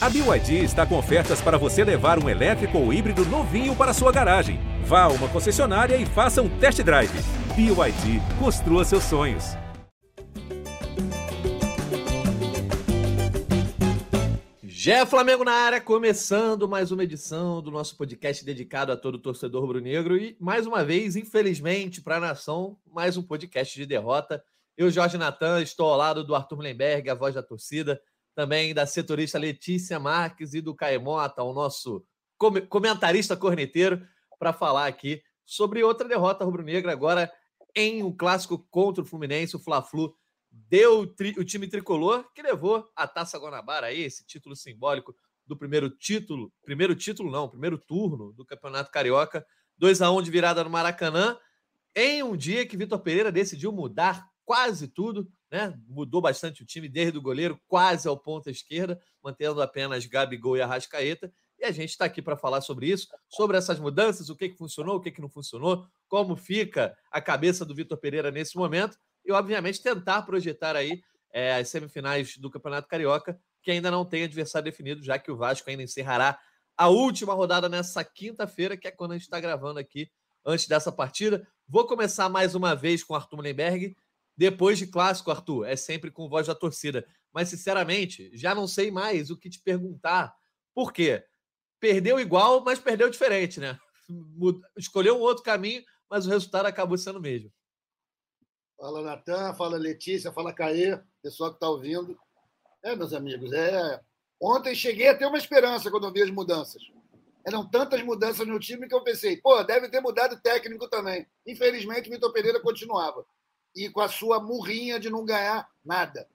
A BYD está com ofertas para você levar um elétrico ou híbrido novinho para sua garagem. Vá a uma concessionária e faça um test drive. BYD, construa seus sonhos. Jé Flamengo na área, começando mais uma edição do nosso podcast dedicado a todo torcedor rubro-negro e mais uma vez, infelizmente, para a nação, mais um podcast de derrota. Eu, Jorge Natan, estou ao lado do Arthur Lemberg, a voz da torcida também da setorista Letícia Marques e do Caemota, o nosso comentarista corneteiro, para falar aqui sobre outra derrota rubro-negra agora em um clássico contra o Fluminense, o Fla-Flu deu o time tricolor que levou a Taça Guanabara aí, esse título simbólico do primeiro título, primeiro título não, primeiro turno do Campeonato Carioca, 2 a 1 de virada no Maracanã, em um dia que Vitor Pereira decidiu mudar quase tudo, né? Mudou bastante o time, desde o goleiro quase ao ponta esquerda, mantendo apenas Gabigol e Arrascaeta. E a gente está aqui para falar sobre isso, sobre essas mudanças, o que, que funcionou, o que, que não funcionou, como fica a cabeça do Vitor Pereira nesse momento, e, obviamente, tentar projetar aí é, as semifinais do Campeonato Carioca, que ainda não tem adversário definido, já que o Vasco ainda encerrará a última rodada nessa quinta-feira, que é quando a gente está gravando aqui antes dessa partida. Vou começar mais uma vez com Arthur Mullenberg depois de clássico, Arthur, é sempre com voz da torcida. Mas, sinceramente, já não sei mais o que te perguntar. Por quê? Perdeu igual, mas perdeu diferente, né? Escolheu um outro caminho, mas o resultado acabou sendo o mesmo. Fala, Natan, fala, Letícia, fala, Caê, pessoal que está ouvindo. É, meus amigos, é. Ontem cheguei a ter uma esperança quando eu vi as mudanças. Eram tantas mudanças no time que eu pensei, pô, deve ter mudado técnico também. Infelizmente, o Vitor Pereira continuava e com a sua murrinha de não ganhar nada.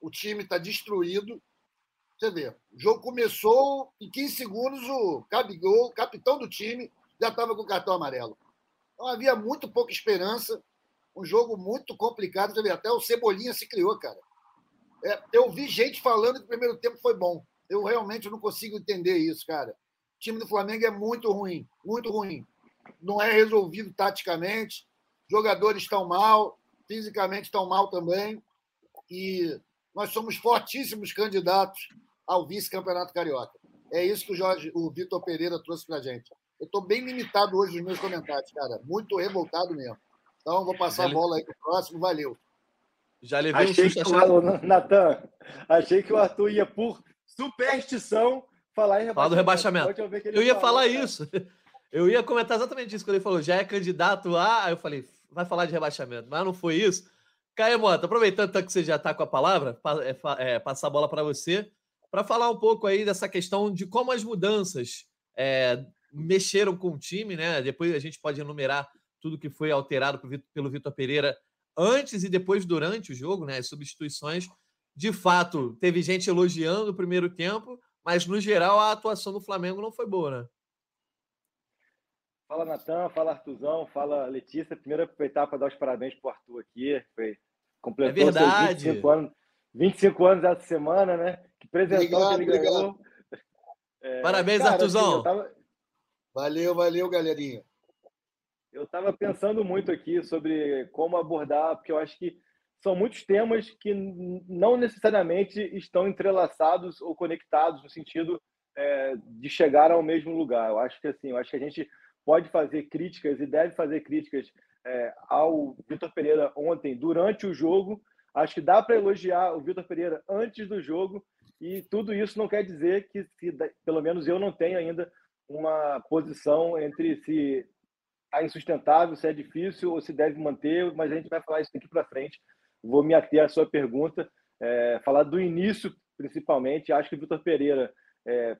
O time está destruído. Você vê, o jogo começou em 15 segundos, o Cabigol, capitão do time, já estava com o cartão amarelo. Então havia muito pouca esperança, um jogo muito complicado. Você vê, até o Cebolinha se criou, cara. É, eu vi gente falando que o primeiro tempo foi bom. Eu realmente não consigo entender isso, cara. O time do Flamengo é muito ruim, muito ruim. Não é resolvido taticamente, jogadores estão mal, fisicamente estão mal também. E nós somos fortíssimos candidatos ao vice-campeonato carioca. É isso que o Jorge, o Vitor Pereira trouxe para a gente. Eu estou bem limitado hoje nos meus comentários, cara. Muito revoltado mesmo. Então, vou passar a bola aí para o próximo. Valeu. Já levei achei um susto. Que, Natan, achei que o Arthur ia, por superstição, falar em rebaixamento. Falar do rebaixamento. Eu, eu ia falou, falar cara. isso. Eu ia comentar exatamente isso quando ele falou, já é candidato a. Aí eu falei, vai falar de rebaixamento, mas não foi isso. Caio Mota, aproveitando que você já está com a palavra, é, é, passar a bola para você, para falar um pouco aí dessa questão de como as mudanças é, mexeram com o time, né? Depois a gente pode enumerar tudo que foi alterado pelo Vitor Pereira antes e depois durante o jogo, né? As substituições. De fato, teve gente elogiando o primeiro tempo, mas no geral a atuação do Flamengo não foi boa, né? Fala, Natan, fala, Artuzão, fala, Letícia. Primeiro, aproveitar para dar os parabéns para o Arthur aqui. Foi, completou é verdade. 25 anos, 25 anos essa semana, né? Que presentão obrigado, que ele obrigado. ganhou. É, parabéns, cara, Artuzão. Assim, tava... Valeu, valeu, galerinha. Eu estava pensando muito aqui sobre como abordar, porque eu acho que são muitos temas que não necessariamente estão entrelaçados ou conectados no sentido é, de chegar ao mesmo lugar. Eu acho que assim, eu acho que a gente pode fazer críticas e deve fazer críticas é, ao Vitor Pereira ontem, durante o jogo. Acho que dá para elogiar o Vitor Pereira antes do jogo, e tudo isso não quer dizer que, se, pelo menos eu não tenho ainda uma posição entre se está insustentável, se é difícil ou se deve manter, mas a gente vai falar isso daqui para frente. Vou me ater à sua pergunta, é, falar do início principalmente. Acho que o Vitor Pereira é,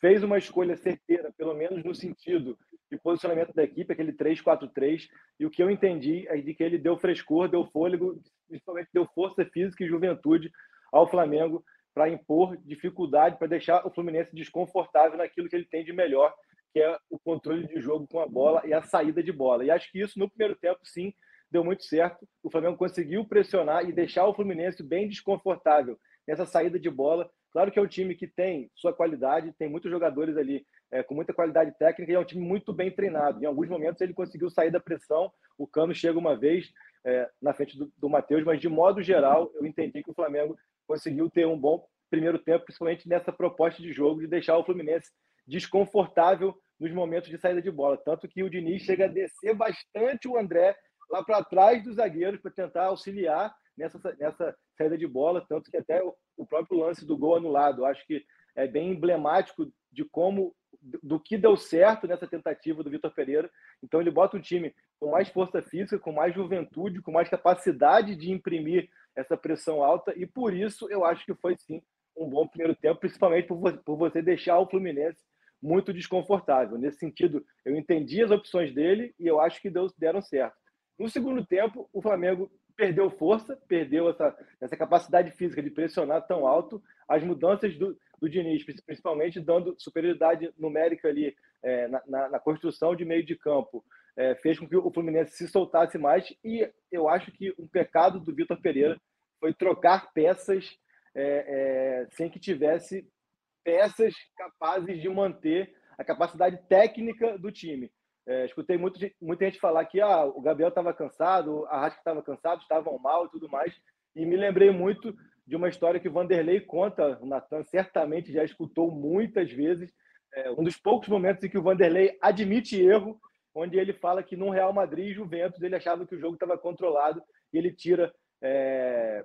fez uma escolha certeira, pelo menos no sentido de posicionamento da equipe, aquele 3-4-3, e o que eu entendi é de que ele deu frescor, deu fôlego, principalmente deu força física e juventude ao Flamengo para impor dificuldade, para deixar o Fluminense desconfortável naquilo que ele tem de melhor, que é o controle de jogo com a bola e a saída de bola. E acho que isso no primeiro tempo, sim, deu muito certo. O Flamengo conseguiu pressionar e deixar o Fluminense bem desconfortável nessa saída de bola. Claro que é um time que tem sua qualidade, tem muitos jogadores ali é, com muita qualidade técnica e é um time muito bem treinado. Em alguns momentos ele conseguiu sair da pressão, o Cano chega uma vez é, na frente do, do Matheus, mas de modo geral eu entendi que o Flamengo conseguiu ter um bom primeiro tempo, principalmente nessa proposta de jogo de deixar o Fluminense desconfortável nos momentos de saída de bola. Tanto que o Diniz chega a descer bastante o André lá para trás dos zagueiros para tentar auxiliar nessa, nessa saída de bola, tanto que até o próprio lance do gol anulado, acho que é bem emblemático de como do que deu certo nessa tentativa do Vitor Pereira. Então ele bota um time com mais força física, com mais juventude, com mais capacidade de imprimir essa pressão alta e por isso eu acho que foi sim um bom primeiro tempo, principalmente por, você deixar o Fluminense muito desconfortável. Nesse sentido, eu entendi as opções dele e eu acho que deram certo. No segundo tempo, o Flamengo perdeu força, perdeu essa, essa capacidade física de pressionar tão alto. As mudanças do, do Diniz, principalmente dando superioridade numérica ali é, na, na, na, construção de meio de campo, é, fez com que o Fluminense se soltasse mais. E eu acho que um pecado do Vitor Pereira foi trocar peças é, é sem que tivesse peças capazes de manter a capacidade técnica do time. É, escutei muito, muita gente falar que ah, o Gabriel estava cansado, a Rasca estava cansado, estavam mal e tudo mais. E me lembrei muito de uma história que o Vanderlei conta, o Natan certamente já escutou muitas vezes. É, um dos poucos momentos em que o Vanderlei admite erro, onde ele fala que no Real Madrid e Juventus ele achava que o jogo estava controlado e ele tira é,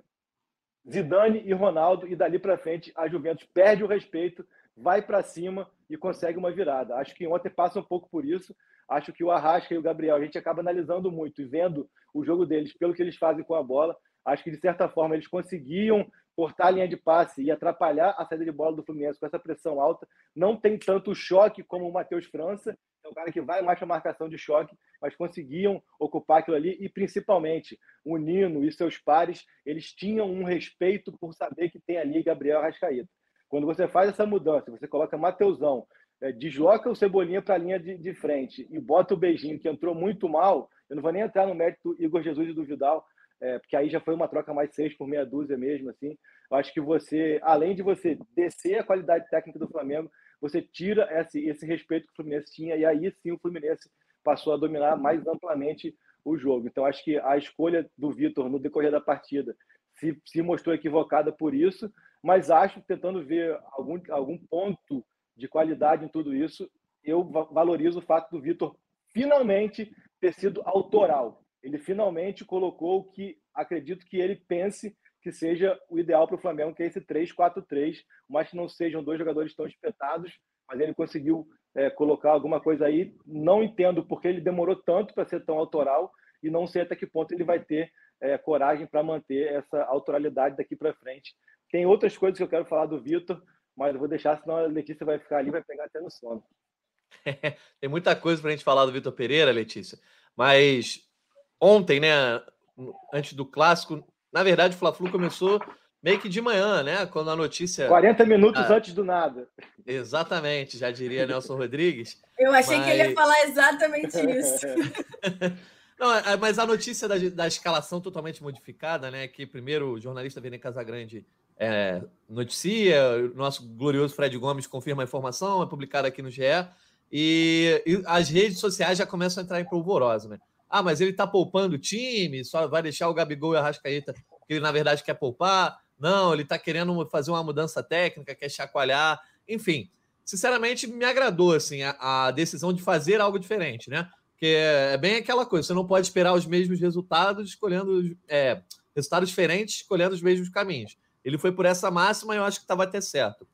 Zidane e Ronaldo e dali para frente a Juventus perde o respeito, vai para cima e consegue uma virada. Acho que ontem passa um pouco por isso. Acho que o Arrasca e o Gabriel, a gente acaba analisando muito e vendo o jogo deles pelo que eles fazem com a bola. Acho que, de certa forma, eles conseguiam cortar a linha de passe e atrapalhar a saída de bola do Fluminense com essa pressão alta. Não tem tanto choque como o Matheus França, é um cara que vai mais para marcação de choque, mas conseguiam ocupar aquilo ali e, principalmente, o Nino e seus pares, eles tinham um respeito por saber que tem ali Gabriel Arrascaeta. Quando você faz essa mudança, você coloca Mateusão, é, desloca o Cebolinha para a linha de, de, frente e bota o Beijinho, que entrou muito mal, eu não vou nem entrar no mérito do Igor Jesus e do Vidal, é, porque aí já foi uma troca mais seis por meia dúzia mesmo, assim. Eu acho que você, além de você descer a qualidade técnica do Flamengo, você tira esse, esse respeito que o Fluminense tinha, e aí sim o Fluminense passou a dominar mais amplamente o jogo. Então, acho que a escolha do Vitor no decorrer da partida se, se mostrou equivocada por isso, mas acho, tentando ver algum, algum ponto de qualidade em tudo isso, eu valorizo o fato do Vitor finalmente ter sido autoral. Ele finalmente colocou o que acredito que ele pense que seja o ideal para o Flamengo, que é esse 3-4-3, mas que não sejam dois jogadores tão espetados, mas ele conseguiu é, colocar alguma coisa aí. Não entendo porque ele demorou tanto para ser tão autoral e não sei até que ponto ele vai ter é, coragem para manter essa autoralidade daqui para frente. Tem outras coisas que eu quero falar do Vitor, mas eu vou deixar, senão a Letícia vai ficar ali vai pegar até no sono. Tem muita coisa para a gente falar do Vitor Pereira, Letícia. Mas ontem, né, antes do clássico, na verdade, o Fla-Flu começou meio que de manhã, né? Quando a notícia. 40 minutos ah, antes do nada. Exatamente, já diria Nelson Rodrigues. Eu achei mas... que ele ia falar exatamente isso. Não, é, mas a notícia da, da escalação totalmente modificada, né? Que primeiro o jornalista Vene Casagrande é, noticia, o nosso glorioso Fred Gomes confirma a informação, é publicado aqui no GE, e, e, as redes sociais já começam a entrar em polvorosa, né? Ah, mas ele está poupando o time, só vai deixar o Gabigol e a Rascaeta, que ele na verdade quer poupar. Não, ele está querendo fazer uma mudança técnica, quer chacoalhar. Enfim, sinceramente, me agradou assim, a, a decisão de fazer algo diferente, né? Porque é bem aquela coisa, você não pode esperar os mesmos resultados escolhendo é, resultados diferentes, escolhendo os mesmos caminhos. Ele foi por essa máxima e eu acho que estava até certo.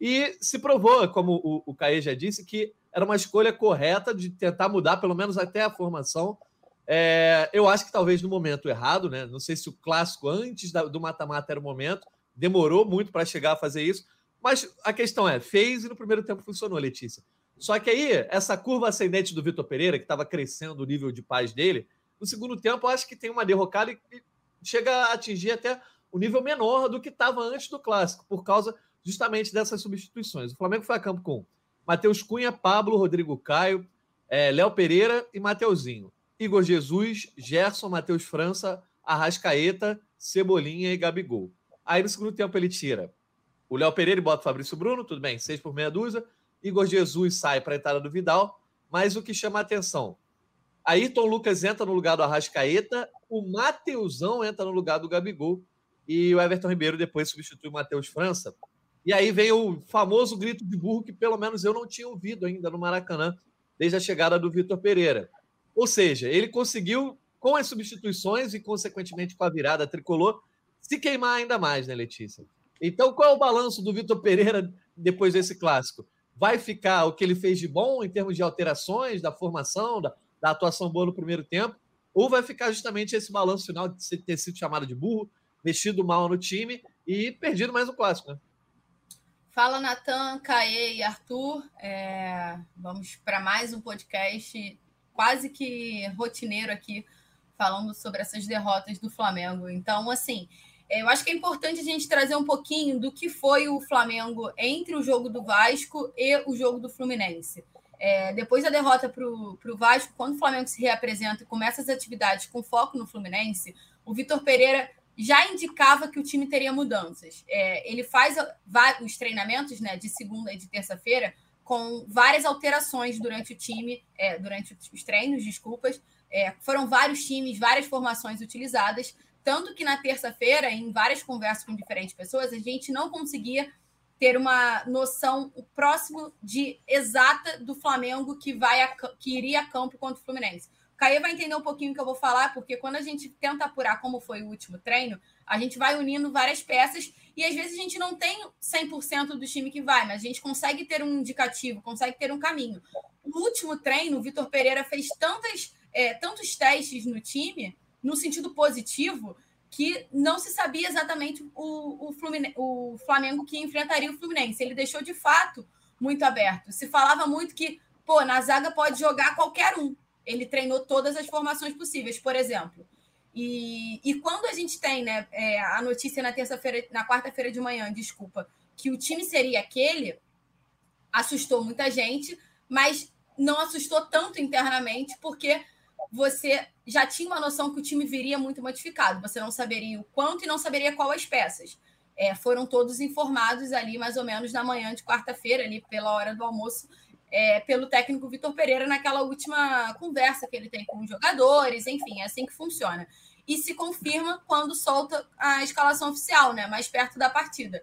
E se provou, como o, o Caê já disse, que era uma escolha correta de tentar mudar pelo menos até a formação. É, eu acho que talvez no momento errado, né? Não sei se o clássico antes da, do mata-mata era o momento, demorou muito para chegar a fazer isso. Mas a questão é, fez e no primeiro tempo funcionou, Letícia. Só que aí, essa curva ascendente do Vitor Pereira, que estava crescendo o nível de paz dele, no segundo tempo, eu acho que tem uma derrocada e chega a atingir até o nível menor do que estava antes do clássico, por causa justamente dessas substituições. O Flamengo foi a campo com Matheus Cunha, Pablo, Rodrigo Caio, é, Léo Pereira e Mateuzinho. Igor Jesus, Gerson, Matheus França, Arrascaeta, Cebolinha e Gabigol. Aí no segundo tempo ele tira o Léo Pereira e bota o Fabrício Bruno, tudo bem, seis por meia dúzia. Igor Jesus sai para a entrada do Vidal, mas o que chama a atenção, Ayrton Lucas entra no lugar do Arrascaeta, o Mateusão entra no lugar do Gabigol e o Everton Ribeiro depois substitui o Matheus França. E aí vem o famoso grito de burro que pelo menos eu não tinha ouvido ainda no Maracanã, desde a chegada do Vitor Pereira. Ou seja, ele conseguiu, com as substituições e, consequentemente, com a virada tricolor, se queimar ainda mais, né, Letícia? Então, qual é o balanço do Vitor Pereira depois desse clássico? Vai ficar o que ele fez de bom em termos de alterações da formação, da, da atuação boa no primeiro tempo? Ou vai ficar justamente esse balanço final de ter sido chamado de burro, mexido mal no time e perdido mais um clássico, né? Fala, Natan, Caê e Arthur. É... Vamos para mais um podcast quase que rotineiro aqui, falando sobre essas derrotas do Flamengo. Então, assim, eu acho que é importante a gente trazer um pouquinho do que foi o Flamengo entre o jogo do Vasco e o jogo do Fluminense. É, depois da derrota para o Vasco, quando o Flamengo se reapresenta e começa as atividades com foco no Fluminense, o Vitor Pereira já indicava que o time teria mudanças. É, ele faz os treinamentos né, de segunda e de terça-feira com várias alterações durante o time, é, durante os treinos, desculpas. É, foram vários times, várias formações utilizadas, tanto que na terça-feira, em várias conversas com diferentes pessoas, a gente não conseguia ter uma noção próximo de exata do Flamengo que vai a, que iria a campo contra o Fluminense. Caê vai entender um pouquinho o que eu vou falar, porque quando a gente tenta apurar como foi o último treino, a gente vai unindo várias peças e às vezes a gente não tem 100% do time que vai, mas a gente consegue ter um indicativo, consegue ter um caminho. O último treino, o Vitor Pereira fez tantas, é, tantos testes no time, no sentido positivo, que não se sabia exatamente o, o, o Flamengo que enfrentaria o Fluminense. Ele deixou de fato muito aberto. Se falava muito que, pô, na zaga pode jogar qualquer um. Ele treinou todas as formações possíveis, por exemplo. E, e quando a gente tem né, é, a notícia na terça-feira, na quarta-feira de manhã, desculpa, que o time seria aquele, assustou muita gente, mas não assustou tanto internamente, porque você já tinha uma noção que o time viria muito modificado. Você não saberia o quanto e não saberia qual as peças. É, foram todos informados ali, mais ou menos, na manhã de quarta-feira, ali pela hora do almoço, é, pelo técnico Vitor Pereira naquela última conversa que ele tem com os jogadores, enfim, é assim que funciona. E se confirma quando solta a escalação oficial, né? Mais perto da partida.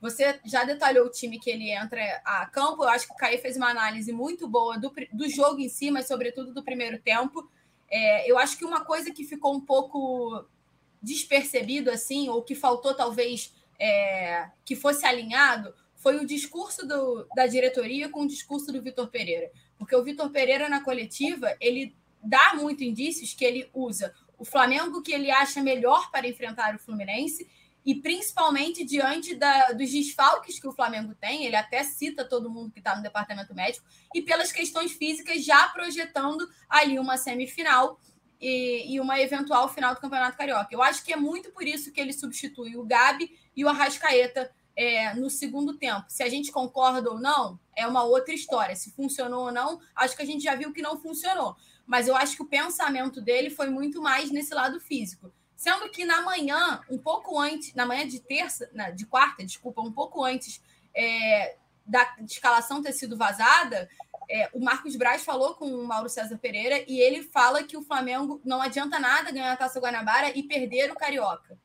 Você já detalhou o time que ele entra a campo. Eu acho que o Caí fez uma análise muito boa do, do jogo em si, mas sobretudo do primeiro tempo. É, eu acho que uma coisa que ficou um pouco despercebido, assim, ou que faltou talvez é, que fosse alinhado, foi o discurso do, da diretoria com o discurso do Vitor Pereira. Porque o Vitor Pereira, na coletiva, ele dá muito indícios que ele usa o Flamengo que ele acha melhor para enfrentar o Fluminense e principalmente diante da, dos desfalques que o Flamengo tem, ele até cita todo mundo que está no departamento médico, e pelas questões físicas, já projetando ali uma semifinal e, e, uma eventual final do Campeonato Carioca. Eu acho que é muito por isso que ele substitui o Gabi e o Arrascaeta é, no segundo tempo. Se a gente concorda ou não, é uma outra história. Se funcionou ou não, acho que a gente já viu que não funcionou. Mas eu acho que o pensamento dele foi muito mais nesse lado físico. Sendo que na manhã, um pouco antes, na manhã de terça, de quarta, desculpa, um pouco antes é, da escalação ter sido vazada, é, o Marcos Braz falou com o Mauro César Pereira e ele fala que o Flamengo não adianta nada ganhar a Taça Guanabara e perder o Carioca.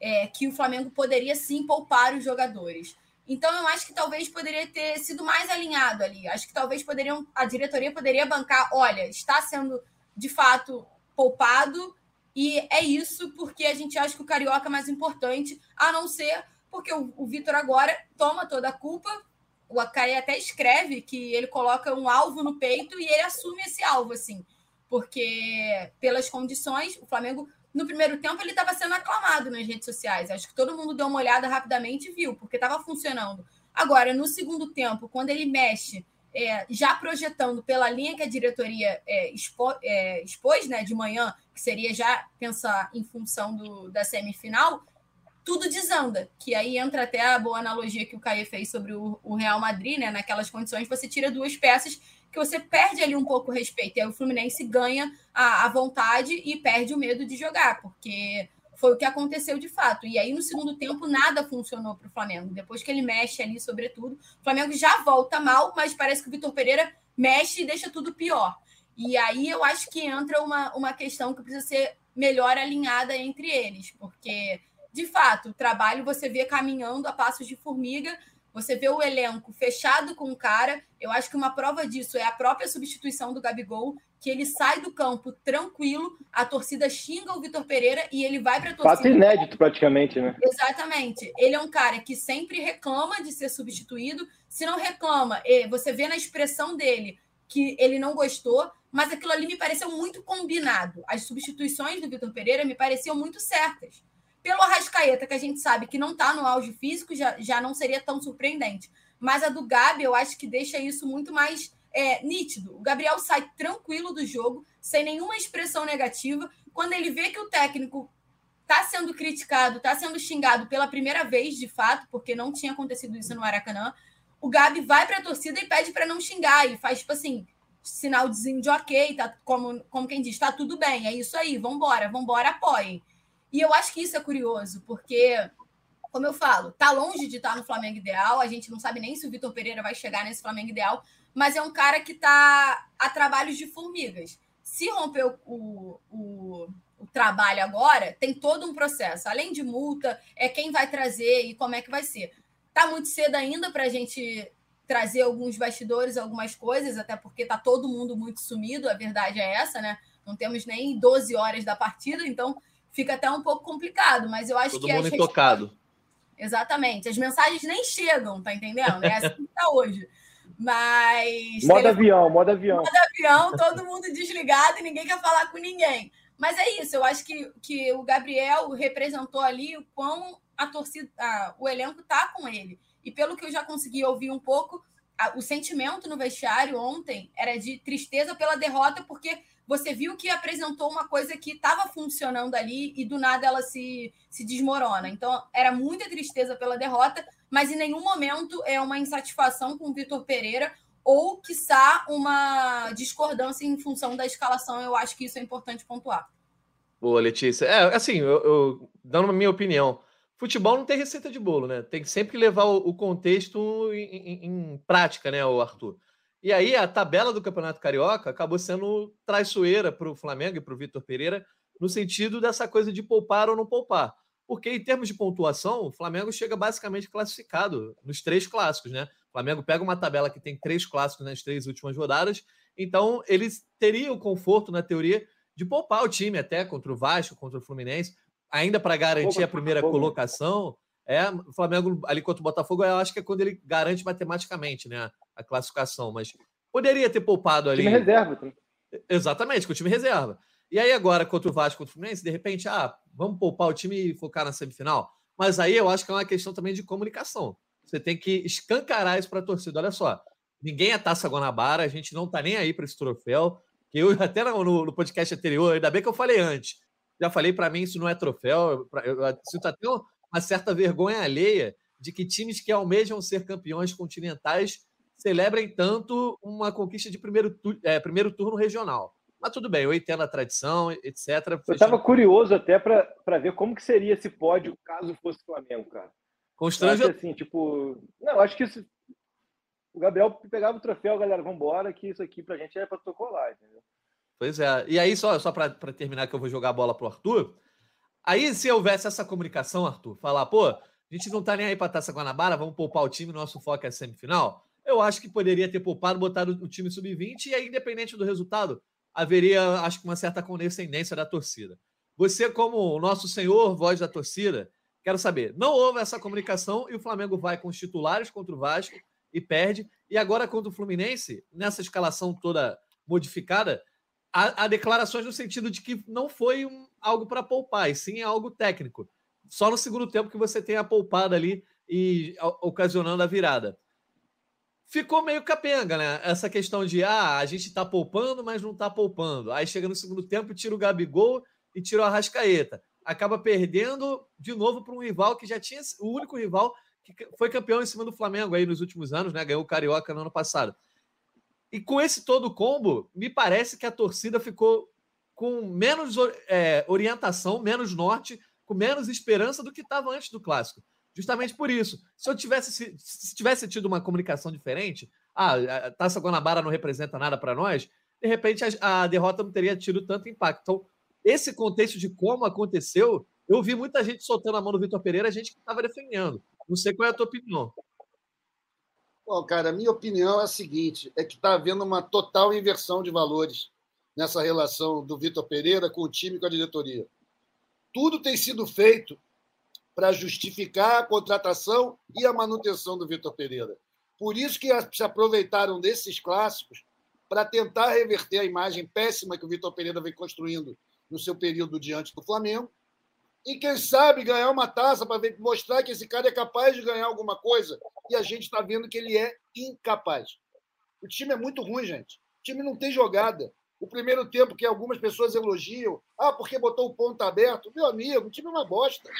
É, que o Flamengo poderia sim poupar os jogadores. Então, eu acho que talvez poderia ter sido mais alinhado ali. Acho que talvez poderiam, a diretoria poderia bancar: olha, está sendo de fato poupado, e é isso porque a gente acha que o Carioca é mais importante, a não ser porque o, o Vitor agora toma toda a culpa. O Acaí até escreve que ele coloca um alvo no peito e ele assume esse alvo, assim, porque pelas condições, o Flamengo, no primeiro tempo, ele estava sendo aclamado nas redes sociais. Acho que todo mundo deu uma olhada rapidamente e viu, porque estava funcionando. Agora, no segundo tempo, quando ele mexe é, já projetando pela linha que a diretoria é, expo, é, expôs né, de manhã, que seria já pensar em função do, da semifinal, tudo desanda. Que aí entra até a boa analogia que o Caê fez sobre o, o, Real Madrid, né? Naquelas condições, você tira duas peças que você perde ali um pouco o respeito. E aí o Fluminense ganha a, a vontade e perde o medo de jogar, porque foi o que aconteceu de fato. E aí, no segundo tempo, nada funcionou para o Flamengo. Depois que ele mexe ali, sobretudo, o Flamengo já volta mal, mas parece que o Vitor Pereira mexe e deixa tudo pior. E aí eu acho que entra uma, uma questão que precisa ser melhor alinhada entre eles, porque de fato, o trabalho você vê caminhando a passos de formiga, você vê o elenco fechado com o cara. Eu acho que uma prova disso é a própria substituição do Gabigol, que ele sai do campo tranquilo, a torcida xinga o Vitor Pereira e ele vai para a torcida. Fato inédito, praticamente, né? Exatamente. Ele é um cara que sempre reclama de ser substituído. Se não reclama, você vê na expressão dele que ele não gostou, mas aquilo ali me pareceu muito combinado. As substituições do Vitor Pereira me pareciam muito certas. Pelo Arrascaeta, que a gente sabe que não está no auge físico, já, já não seria tão surpreendente. Mas a do Gabi, eu acho que deixa isso muito mais é, nítido. O Gabriel sai tranquilo do jogo, sem nenhuma expressão negativa. Quando ele vê que o técnico está sendo criticado, está sendo xingado pela primeira vez, de fato, porque não tinha acontecido isso no Maracanã, o Gabi vai para a torcida e pede para não xingar e faz, tipo assim, sinalzinho de ok, tá, como, como quem diz, está tudo bem, é isso aí, vambora, vambora, apoiem. E eu acho que isso é curioso, porque, como eu falo, tá longe de estar no Flamengo ideal. A gente não sabe nem se o Vitor Pereira vai chegar nesse Flamengo ideal, mas é um cara que tá a trabalhos de formigas. Se romper o, o, o, trabalho agora, tem todo um processo. Além de multa, é quem vai trazer e como é que vai ser. Tá muito cedo ainda para a gente trazer alguns bastidores, algumas coisas, até porque tá todo mundo muito sumido, a verdade é essa, né? Não temos nem 12 horas da partida, então fica até um pouco complicado, mas eu acho Todo que. Todo mundo intocado. Exatamente. As mensagens nem chegam, tá entendendo? É assim que tá hoje. Mas. Modo avião, modo avião. Modo avião, todo mundo desligado e ninguém quer falar com ninguém. Mas é isso, eu acho que, que o Gabriel representou ali o quão a torcida, a, o elenco tá com ele. E pelo que eu já consegui ouvir um pouco, a, o sentimento no vestiário ontem era de tristeza pela derrota, porque você viu que apresentou uma coisa que estava funcionando ali e do nada ela se, se desmorona. Então, era muita tristeza pela derrota, mas em nenhum momento é uma insatisfação com o Vitor Pereira ou, quiçá, uma discordância em função da escalação. Eu acho que isso é importante pontuar. Boa, Letícia. É, assim, eu, eu dando a minha opinião, futebol não tem receita de bolo, né? Tem que sempre levar o, o contexto em, em, em, prática, né, o Arthur? E aí a tabela do Campeonato Carioca acabou sendo traiçoeira para o Flamengo e para o Vitor Pereira, no sentido dessa coisa de poupar ou não poupar. Porque em termos de pontuação, o Flamengo chega basicamente classificado nos três clássicos, né? O Flamengo pega uma tabela que tem três clássicos nas três últimas rodadas, então eles teriam o conforto, na teoria, de poupar o time até contra o Vasco, contra o Fluminense, ainda para garantir a primeira colocação. É, o Flamengo ali contra o Botafogo, eu acho que é quando ele garante matematicamente, né? A classificação, mas poderia ter poupado ali. Time reserva. Também. Exatamente, com o time reserva. E aí agora, contra o Vasco, contra o Fluminense, de repente, ah, vamos poupar o time e focar na semifinal. Mas aí eu acho que é uma questão também de comunicação. Você tem que escancarar isso para a torcida. Olha só, ninguém é Taça Guanabara, a gente não tá nem aí para esse troféu. Que eu até no, no, podcast anterior, ainda bem que eu falei antes. Já falei para mim, isso não é troféu. Eu, eu sinto até uma certa vergonha alheia de que times que almejam ser campeões continentais celebrem tanto uma conquista de primeiro, é, primeiro turno regional. Mas tudo bem, eu entendo a tradição, etc. Eu estava curioso até para ver como que seria esse pódio caso fosse Flamengo, cara. Constrange... assim, tipo... Não, acho que isso... o Gabriel pegava o troféu, galera, vamos embora, que isso aqui para a gente é protocolar, entendeu? Pois é. E aí, só, só para terminar, que eu vou jogar a bola pro Arthur, Aí, se houvesse essa comunicação, Arthur, falar, pô, a gente não tá nem aí para Taça Guanabara, vamos poupar o time, nosso foco é a semifinal. Eu acho que poderia ter poupado, botado o time sub-20 e aí, independente do resultado, haveria, acho que, uma certa condescendência da torcida. Você, como o nosso senhor, voz da torcida, quero saber, não houve essa comunicação e o Flamengo vai com os titulares contra o Vasco e perde. E agora contra o Fluminense, nessa escalação toda modificada, há, há declarações no sentido de que não foi um, algo para poupar, e sim algo técnico. Só no segundo tempo que você tem a poupada ali e ocasionando a virada. Ficou meio capenga, né? Essa questão de ah, a gente tá poupando, mas não tá poupando. Aí chega no segundo tempo, tira o Gabigol e tira o Arrascaeta. Acaba perdendo de novo para um rival que já tinha o único rival que foi campeão em cima do Flamengo aí nos últimos anos, né? Ganhou o Carioca no ano passado. E com esse todo combo, me parece que a torcida ficou com menos é, orientação, menos norte, com menos esperança do que estava antes do clássico. Justamente por isso. Se eu tivesse, se, se tivesse tido uma comunicação diferente, ah, a Taça Guanabara não representa nada para nós, de repente a, a, derrota não teria tido tanto impacto. Então, esse contexto de como aconteceu, Eu vi muita gente soltando a mão do Vitor Pereira, gente que estava defendendo. Não sei qual é a tua opinião. Bom, cara, a minha opinião é a seguinte: é que está havendo uma total inversão de valores nessa relação do Vitor Pereira com o time e com a diretoria. Tudo tem sido feito para justificar a contratação e a manutenção do Vitor Pereira. Por isso que se aproveitaram desses clássicos para tentar reverter a imagem péssima que o Vitor Pereira vem construindo no seu período diante do Flamengo e quem sabe ganhar uma taça para mostrar que esse cara é capaz de ganhar alguma coisa. E a gente está vendo que ele é incapaz. O time é muito ruim, gente. O time não tem jogada. O primeiro tempo que algumas pessoas elogiam, ah, porque botou o ponto aberto. Meu amigo, o time é uma bosta.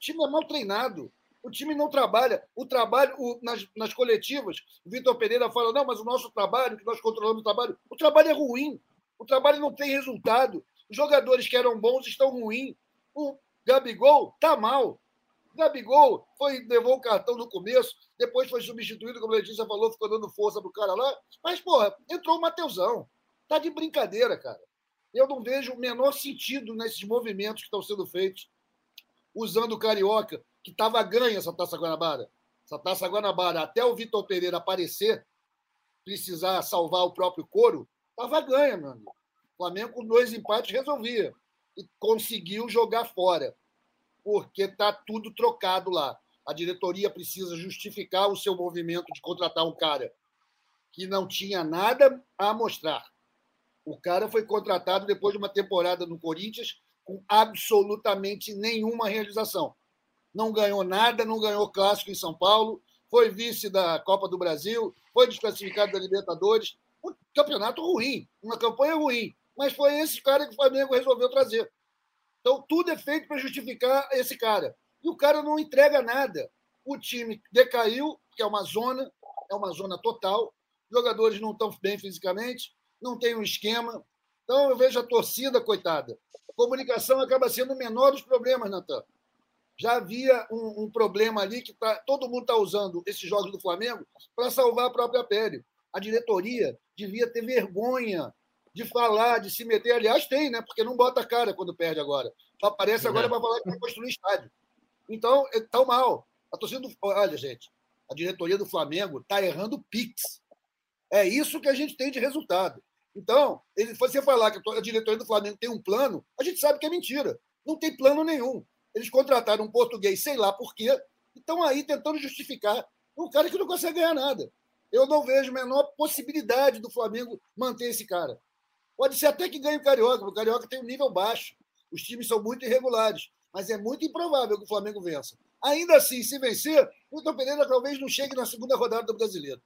O time é mal treinado. O time não trabalha. O trabalho, o, nas, nas coletivas, o Vitor Pereira fala: não, mas o nosso trabalho, que nós controlamos o trabalho, o trabalho é ruim. O trabalho não tem resultado. Os jogadores que eram bons estão ruins. O, Gabigol tá mal. Gabigol foi, levou o cartão no começo, depois foi substituído, como a Letícia falou, ficou dando força pro cara lá. Mas, porra, entrou o Mateusão. Tá de brincadeira, cara. Eu não vejo o menor sentido nesses movimentos que estão sendo feitos, usando o Carioca, que estava ganha essa Taça Guanabara. Essa Taça Guanabara, até o Vitor Pereira aparecer, precisar salvar o próprio couro, estava ganha, meu amigo. O Flamengo com dois empates resolvia e conseguiu jogar fora, porque está tudo trocado lá. A diretoria precisa justificar o seu movimento de contratar um cara que não tinha nada a mostrar. O cara foi contratado depois de uma temporada no Corinthians com absolutamente nenhuma realização. Não ganhou nada, não ganhou clássico em São Paulo, foi vice da Copa do Brasil, foi desclassificado da Libertadores. Um campeonato ruim, uma campanha ruim mas foi esse cara que o Flamengo resolveu trazer. Então, tudo é feito para justificar esse cara. E o cara não entrega nada. O time decaiu, que é uma zona, é uma zona total. Jogadores não estão bem fisicamente, não tem um esquema. Então, eu vejo a torcida, coitada. Comunicação acaba sendo o menor dos problemas, Natan. Já havia um, um problema ali que tá, todo mundo está usando esses jogos do Flamengo para salvar a própria pele. A diretoria devia ter vergonha de falar, de se meter. Aliás, tem, né? Porque não bota a cara quando perde agora. Só aparece agora para falar que vai construir estádio. Então, está mal. A torcida do... Olha, gente, a diretoria do Flamengo está errando Pix. É isso que a gente tem de resultado. Então, ele, você falar que a diretoria do Flamengo tem um plano, a gente sabe que é mentira. Não tem plano nenhum. Eles contrataram um português, sei lá por quê, estão aí tentando justificar um cara que não consegue ganhar nada. Eu não vejo a menor possibilidade do Flamengo manter esse cara. Pode ser até que ganhe o Carioca, porque o Carioca tem um nível baixo. Os times são muito irregulares, mas é muito improvável que o Flamengo vença. Ainda assim, se vencer, o Vitor Pereira talvez não chegue na segunda rodada do Brasileiro.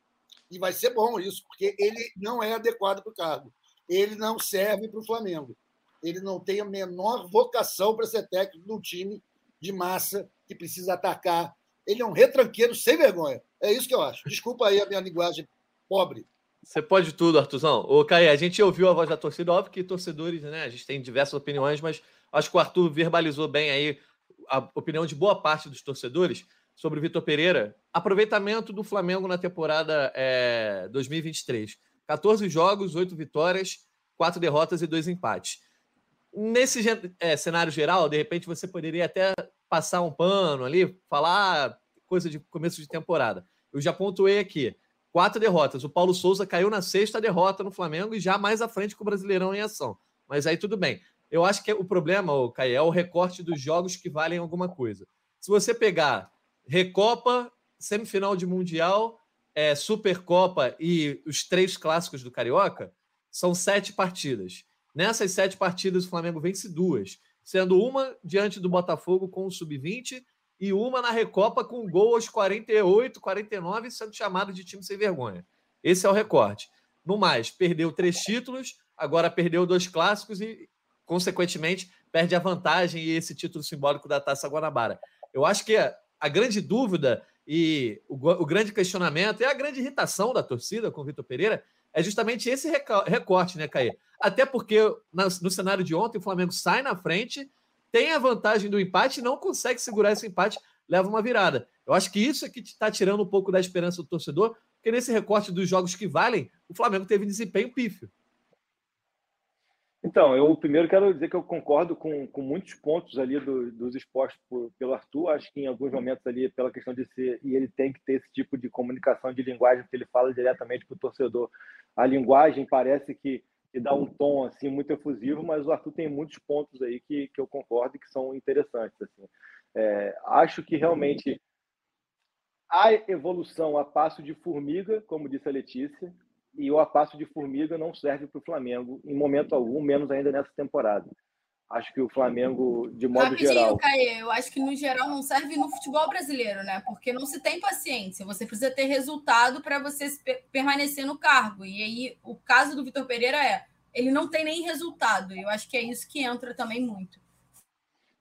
E vai ser bom isso, porque ele não é adequado para o cargo. Ele não serve para o Flamengo. Ele não tem a menor vocação para ser técnico de um time de massa que precisa atacar. Ele é um retranqueiro sem vergonha. É isso que eu acho. Desculpa aí a minha linguagem pobre. Você pode tudo, Artuzão. Ô, Caio, a gente ouviu a voz da torcida, óbvio que torcedores, né? A gente tem diversas opiniões, mas acho que o Arthur verbalizou bem aí a opinião de boa parte dos torcedores sobre o Vitor Pereira. Aproveitamento do Flamengo na temporada é, 2023. 14 jogos, 8 vitórias, 4 derrotas e 2 empates. Nesse é, cenário geral, de repente você poderia até passar um pano ali, falar coisa de começo de temporada. Eu já pontuei aqui quatro derrotas. O Paulo Souza caiu na sexta derrota no Flamengo e já mais à frente com o Brasileirão em ação. Mas aí tudo bem. Eu acho que o problema, o Caio, é o recorte dos jogos que valem alguma coisa. Se você pegar Recopa, semifinal de Mundial, é, Supercopa e os três clássicos do Carioca, são sete partidas. Nessas sete partidas, o Flamengo vence duas, sendo uma diante do Botafogo com o Sub-20 e uma na Recopa com gol aos 48, 49, sendo chamado de time sem vergonha. Esse é o recorte. No mais, perdeu três títulos, agora perdeu dois clássicos e, consequentemente, perde a vantagem e esse título simbólico da Taça Guanabara. Eu acho que a grande dúvida e o, o grande questionamento e a grande irritação da torcida com o Vitor Pereira é justamente esse recorte, né, Caê? Até porque no cenário de ontem o Flamengo sai na frente tem a vantagem do empate e não consegue segurar esse empate, leva uma virada. Eu acho que isso é que está tirando um pouco da esperança do torcedor, porque nesse recorte dos jogos que valem, o Flamengo teve desempenho pífio. Então, eu primeiro quero dizer que eu concordo com, com muitos pontos ali do, dos expostos por, pelo Arthur. Acho que em alguns momentos ali, pela questão de ser, e ele tem que ter esse tipo de comunicação de linguagem, porque ele fala diretamente para o torcedor. A linguagem parece que, que, dá um tom assim muito efusivo, mas o Arthur tem muitos pontos aí que, que eu concordo e que são interessantes. Assim. É, acho que realmente há evolução a passo de formiga, como disse a Letícia e o passo de formiga não serve para o Flamengo em momento algum, menos ainda nessa temporada. Acho que o Flamengo, de modo Rapidinho, geral. Eu acho que no geral não serve no futebol brasileiro, né? Porque não se tem paciência. Você precisa ter resultado para você permanecer no cargo. E aí, o caso do Vitor Pereira é: ele não tem nem resultado. E eu acho que é isso que entra também muito.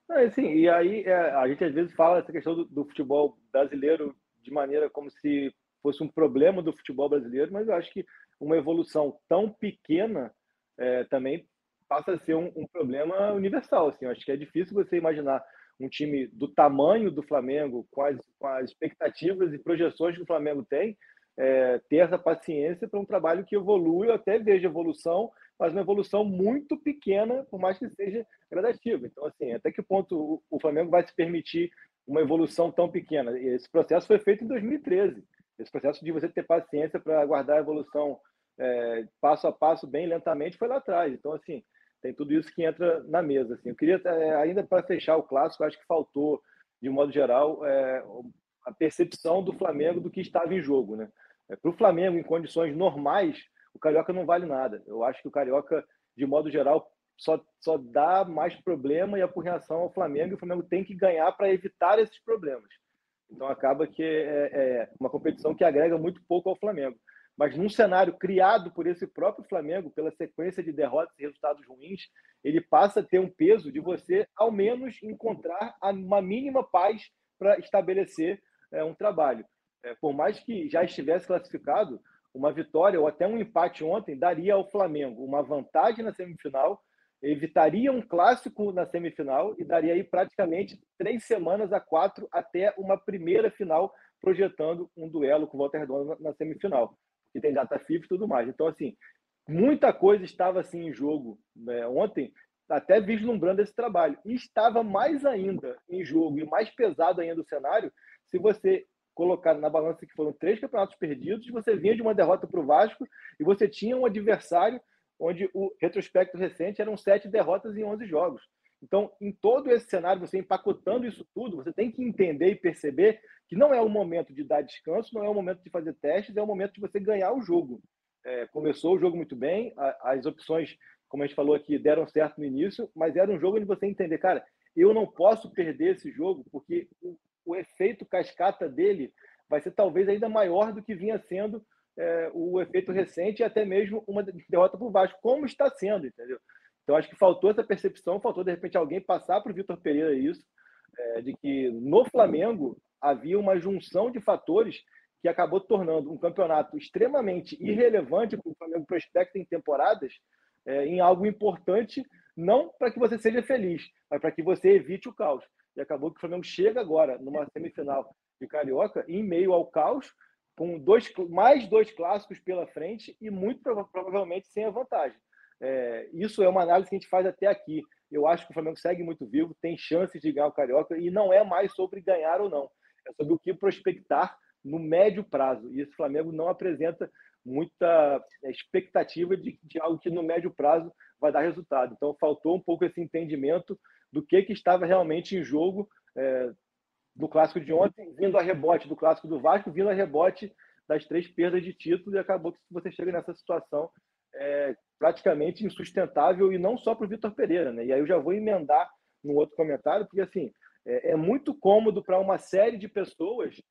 É, sim, e aí é, a gente às vezes fala essa questão do, do futebol brasileiro de maneira como se fosse um problema do futebol brasileiro, mas eu acho que uma evolução tão pequena é, também passa a ser um, um, problema universal. Assim, eu acho que é difícil você imaginar um time do tamanho do Flamengo, com as, com as expectativas e projeções que o Flamengo tem, é, ter essa paciência para um trabalho que evolui. Eu até vejo evolução, mas uma evolução muito pequena, por mais que seja gradativa. Então, assim, até que ponto o, o Flamengo vai se permitir uma evolução tão pequena? Esse processo foi feito em 2013. Esse processo de você ter paciência para aguardar a evolução é, passo a passo, bem lentamente, foi lá atrás. Então, assim, tem tudo isso que entra na mesa. Assim. Eu queria, é, ainda para fechar o clássico, acho que faltou, de modo geral, é, a percepção do Flamengo do que estava em jogo. Né? É, para o Flamengo, em condições normais, o Carioca não vale nada. Eu acho que o Carioca, de modo geral, só, só dá mais problema e apurreação ao Flamengo, e o Flamengo tem que ganhar para evitar esses problemas. Então acaba que é, é, uma competição que agrega muito pouco ao Flamengo. Mas num cenário criado por esse próprio Flamengo, pela sequência de derrotas e resultados ruins, ele passa a ter um peso de você, ao menos, encontrar uma mínima paz para estabelecer é, um trabalho. É, por mais que já estivesse classificado, uma vitória ou até um empate ontem daria ao Flamengo uma vantagem na semifinal, evitaria um clássico na semifinal e daria aí praticamente três semanas a quatro até uma primeira final, projetando um duelo com o Walter Redondo na semifinal que tem data FIFA e tudo mais. Então, assim, muita coisa estava assim em jogo né? ontem, até vislumbrando esse trabalho. E estava mais ainda em jogo e mais pesado ainda o cenário se você colocar na balança que foram três campeonatos perdidos, você vinha de uma derrota para o Vasco e você tinha um adversário onde o retrospecto recente eram sete derrotas em 11 jogos. Então, em todo esse cenário, você empacotando isso tudo, você tem que entender e perceber que não é o momento de dar descanso, não é o momento de fazer testes, é o momento de você ganhar o jogo. É, começou o jogo muito bem, as opções, como a gente falou aqui, deram certo no início, mas era um jogo onde você entender, cara, eu não posso perder esse jogo, porque o, o efeito cascata dele vai ser talvez ainda maior do que vinha sendo é, o efeito recente e até mesmo uma derrota para o Vasco, como está sendo, entendeu? Então, acho que faltou essa percepção, faltou, de repente, alguém passar para o Vitor Pereira isso, é, de que no Flamengo havia uma junção de fatores que acabou tornando um campeonato extremamente irrelevante para o Flamengo prospecto em temporadas é, em algo importante, não para que você seja feliz, mas para que você evite o caos. E acabou que o Flamengo chega agora numa semifinal de Carioca em meio ao caos, com dois, mais dois clássicos pela frente e muito provavelmente sem a vantagem. É, isso é uma análise que a gente faz até aqui. Eu acho que o Flamengo segue muito vivo, tem chances de ganhar o Carioca e não é mais sobre ganhar ou não, é sobre o que prospectar no médio prazo. E esse Flamengo não apresenta muita é, expectativa de, de, algo que no médio prazo vai dar resultado. Então faltou um pouco esse entendimento do que, que estava realmente em jogo é, do clássico de ontem, vindo a rebote do clássico do Vasco, vindo a rebote das três perdas de título, e acabou que você chega nessa situação é, praticamente insustentável e não só para o Vitor Pereira, né? E aí eu já vou emendar no outro comentário, porque assim é, é muito cômodo para uma série de pessoas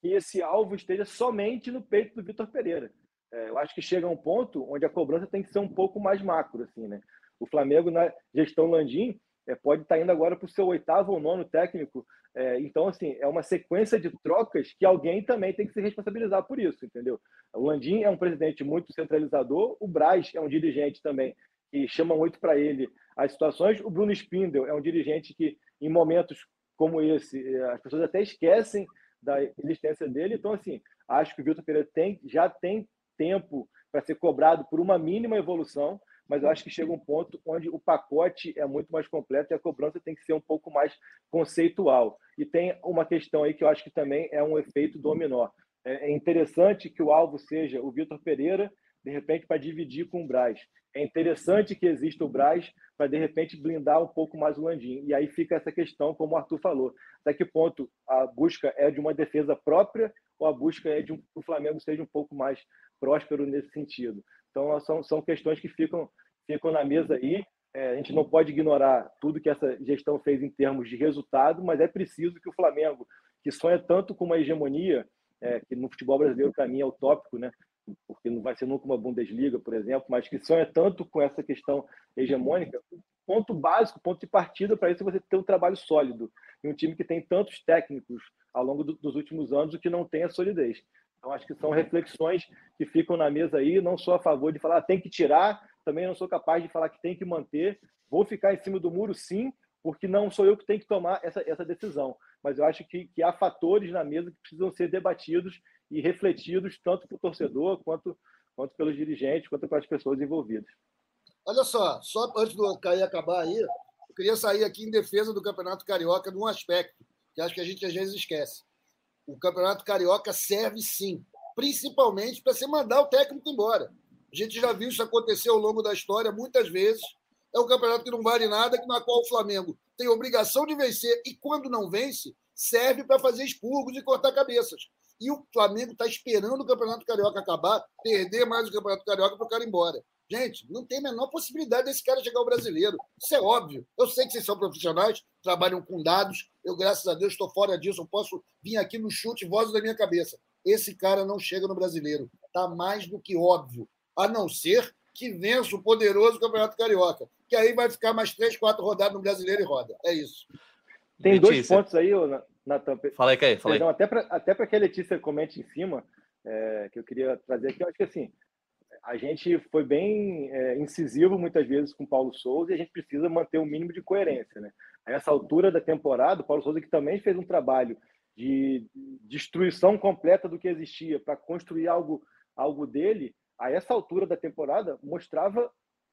que esse alvo esteja somente no peito do Vitor Pereira. É, eu acho que chega um ponto onde a cobrança tem que ser um pouco mais macro, assim, né? O Flamengo na gestão Landim é, pode estar tá indo agora para o seu oitavo ou nono técnico. É, então, assim, é uma sequência de trocas que alguém também tem que se responsabilizar por isso, entendeu? O Landim é um presidente muito centralizador, o Braz é um dirigente também que chama muito para ele as situações, o Bruno Spindel é um dirigente que, em momentos como esse, é, as pessoas até esquecem da existência dele. Então, assim, acho que o Vitor Pereira tem, já tem tempo para ser cobrado por uma mínima evolução mas eu acho que chega um ponto onde o pacote é muito mais completo e a cobrança tem que ser um pouco mais conceitual. E tem uma questão aí que eu acho que também é um efeito dominó. É, é interessante que o alvo seja o Vitor Pereira, de repente, para dividir com o Braz. É interessante que exista o Braz para, de repente, blindar um pouco mais o Landim. E aí fica essa questão, como o Arthur falou, até que ponto a busca é de uma defesa própria ou a busca é de um, que o Flamengo seja um pouco mais próspero nesse sentido. Então, são, são questões que ficam, ficam na mesa aí. É, a gente não pode ignorar tudo que essa gestão fez em termos de resultado, mas é preciso que o Flamengo, que sonha tanto com uma hegemonia, é, que no futebol brasileiro, para mim, é utópico, né? porque não vai ser nunca uma Bundesliga, por exemplo, mas que sonha tanto com essa questão hegemônica, ponto básico, ponto de partida para isso é você ter um trabalho sólido e um time que tem tantos técnicos ao longo do, dos últimos anos, o que não tem a solidez. Então, acho que são reflexões que ficam na mesa aí. Não sou a favor de falar ah, tem que tirar, também não sou capaz de falar que tem que manter. Vou ficar em cima do muro, sim, porque não sou eu que tenho que tomar essa, essa decisão. Mas eu acho que, que há fatores na mesa que precisam ser debatidos e refletidos tanto para o torcedor quanto, quanto pelos dirigentes, quanto pelas pessoas envolvidas. Olha só, só antes do Cair acabar aí, eu queria sair aqui em defesa do Campeonato Carioca de um aspecto que acho que a gente às vezes esquece. O Campeonato Carioca serve sim, principalmente para você mandar o técnico embora. A gente já viu isso acontecer ao longo da história muitas vezes. É um campeonato que não vale nada, na qual o Flamengo tem obrigação de vencer e, quando não vence, serve para fazer expurgos e cortar cabeças. E o Flamengo está esperando o Campeonato Carioca acabar, perder mais o Campeonato Carioca para o cara ir embora. Gente, não tem a menor possibilidade desse cara chegar ao brasileiro. Isso é óbvio. Eu sei que vocês são profissionais, trabalham com dados. Eu, graças a Deus, estou fora disso. Eu posso vir aqui no chute, voz da minha cabeça. Esse cara não chega no brasileiro. Está mais do que óbvio. A não ser que vença o poderoso Campeonato Carioca. Que aí vai ficar mais três, quatro rodadas no brasileiro e roda. É isso. Tem dois pontos aí, Natan. Fala aí, Caí, fala aí. Até para até que a Letícia comente em cima, é, que eu queria trazer aqui, eu acho que assim, a gente foi bem é, incisivo muitas vezes com o Paulo Souza e a gente precisa manter um mínimo de coerência. Né? A essa altura da temporada, o Paulo Souza, que também fez um trabalho de destruição completa do que existia para construir algo, algo dele, a essa altura da temporada mostrava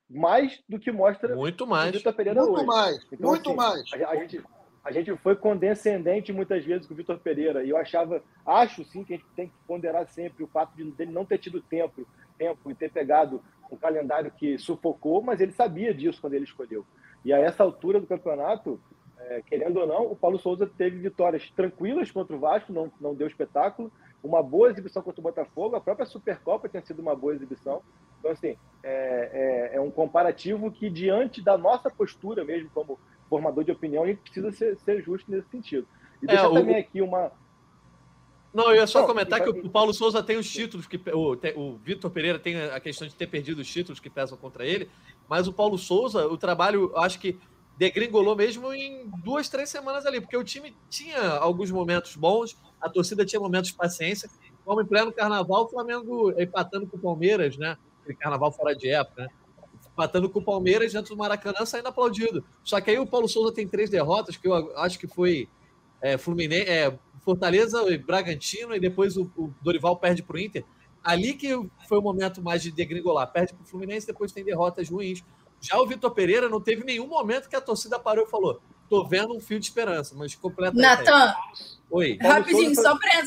mais do que mostra muito mais o Pereira muito hoje. mais então, muito assim, mais a, a, gente a gente foi condescendente muitas vezes com o Vitor Pereira e eu achava acho sim que a gente tem que ponderar sempre o fato de ele não ter tido tempo tempo e ter pegado um calendário que sufocou, mas ele sabia disso quando ele escolheu. E a essa altura do campeonato, é, querendo ou não, o Paulo Souza teve vitórias tranquilas contra o Vasco, não, não deu espetáculo, uma boa exibição contra o Botafogo, a própria Supercopa tinha sido uma boa exibição. Então, assim, é, é, é um comparativo que, diante da nossa postura mesmo, como formador de opinião, a gente precisa ser, ser justo nesse sentido. E deixa é, também aqui uma, não, eu ia só não, comentar que o Paulo Souza tem os títulos, que o, o Vitor Pereira tem a questão de ter perdido os títulos que pesam contra ele, mas o Paulo Souza, o trabalho, acho que degringolou mesmo em duas, três semanas ali, porque o time tinha alguns momentos bons, a torcida tinha momentos de paciência, como em pleno carnaval, o Flamengo empatando com o Palmeiras, né? Aquele carnaval fora de época, né? Empatando com o Palmeiras dentro do Maracanã, saindo aplaudido. Só que aí o Paulo Souza tem três derrotas, que eu acho que foi é, Fluminense, é, Fortaleza e Bragantino, e depois o, o Dorival perde para o Inter. Ali que foi o momento mais de degringolar. Perde para o Fluminense, depois tem derrotas ruins. Já o Vitor Pereira não teve nenhum momento que a torcida parou e falou: tô vendo um fio de esperança, mas completamente. Natan, Oi. Rapidinho, só para.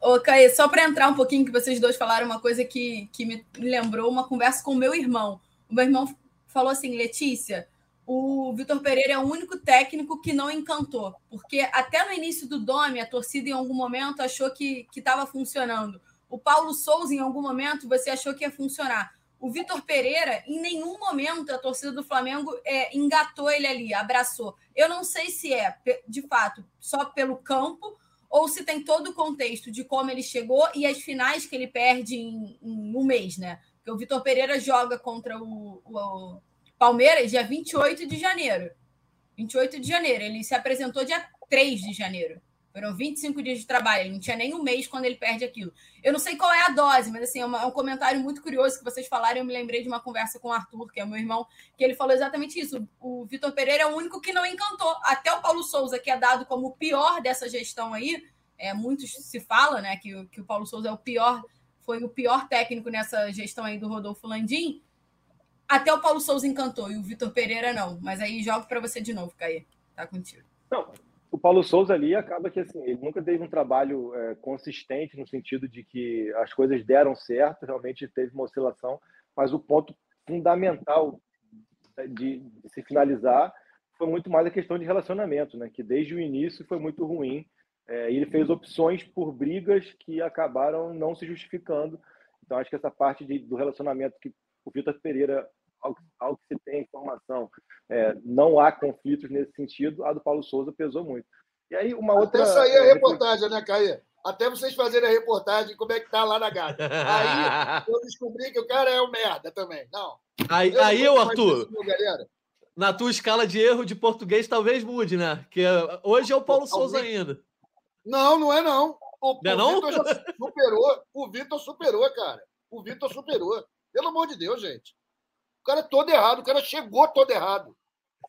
Ô, Caê, só para entrar um pouquinho, que vocês dois falaram uma coisa que, que me lembrou uma conversa com o meu irmão. O meu irmão falou assim: Letícia, o Vitor Pereira é o único técnico que não encantou, porque até no início do Dome, a torcida em algum momento achou que estava funcionando. O Paulo Souza, em algum momento, você achou que ia funcionar. O Vitor Pereira, em nenhum momento, a torcida do Flamengo é, engatou ele ali, abraçou. Eu não sei se é, de fato, só pelo campo ou se tem todo o contexto de como ele chegou e as finais que ele perde em, em um mês, né? Porque o Vitor Pereira joga contra o, o Palmeiras, dia 28 de janeiro. 28 de janeiro. Ele se apresentou dia 3 de janeiro. Foram 25 dias de trabalho. Ele não tinha nem um mês quando ele perde aquilo. Eu não sei qual é a dose, mas assim, é, uma, é um comentário muito curioso que vocês falaram. Eu me lembrei de uma conversa com o Arthur, que é meu irmão, que ele falou exatamente isso. O, Vitor Pereira é o único que não encantou. Até o Paulo Souza, que é dado como o pior dessa gestão aí, é, muitos se fala, né, que, que o Paulo Souza é o pior, foi o pior técnico nessa gestão aí do Rodolfo Landim até o Paulo Souza encantou e o Vitor Pereira não. Mas aí jogo para você de novo, Caê. Tá contigo. Não, o Paulo Souza ali acaba que assim, ele nunca teve um trabalho é, consistente no sentido de que as coisas deram certo, realmente teve uma oscilação, mas o ponto fundamental de, de se finalizar foi muito mais a questão de relacionamento, né? Que desde o início foi muito ruim. É, ele fez opções por brigas que acabaram não se justificando. Então acho que essa parte de, do relacionamento que o Vitor Pereira, ao, ao, que se tem informação, é, não há conflitos nesse sentido. A do Paulo Souza pesou muito. E aí uma outra. Até sair a é, reportagem, né, Caia? Até vocês fazerem a reportagem como é que tá lá na gata. Aí eu descobri que o cara é um merda também. Não. Aí, eu, aí eu Arthur. galera na tua escala de erro de português talvez mude, né? Que é, hoje é o Paulo Souza ainda. Não, não é não. O, não, é não? Vitor já superou. O Vitor superou, cara. O Vitor superou. Pelo amor de Deus, gente. O cara é todo errado. O cara chegou todo errado.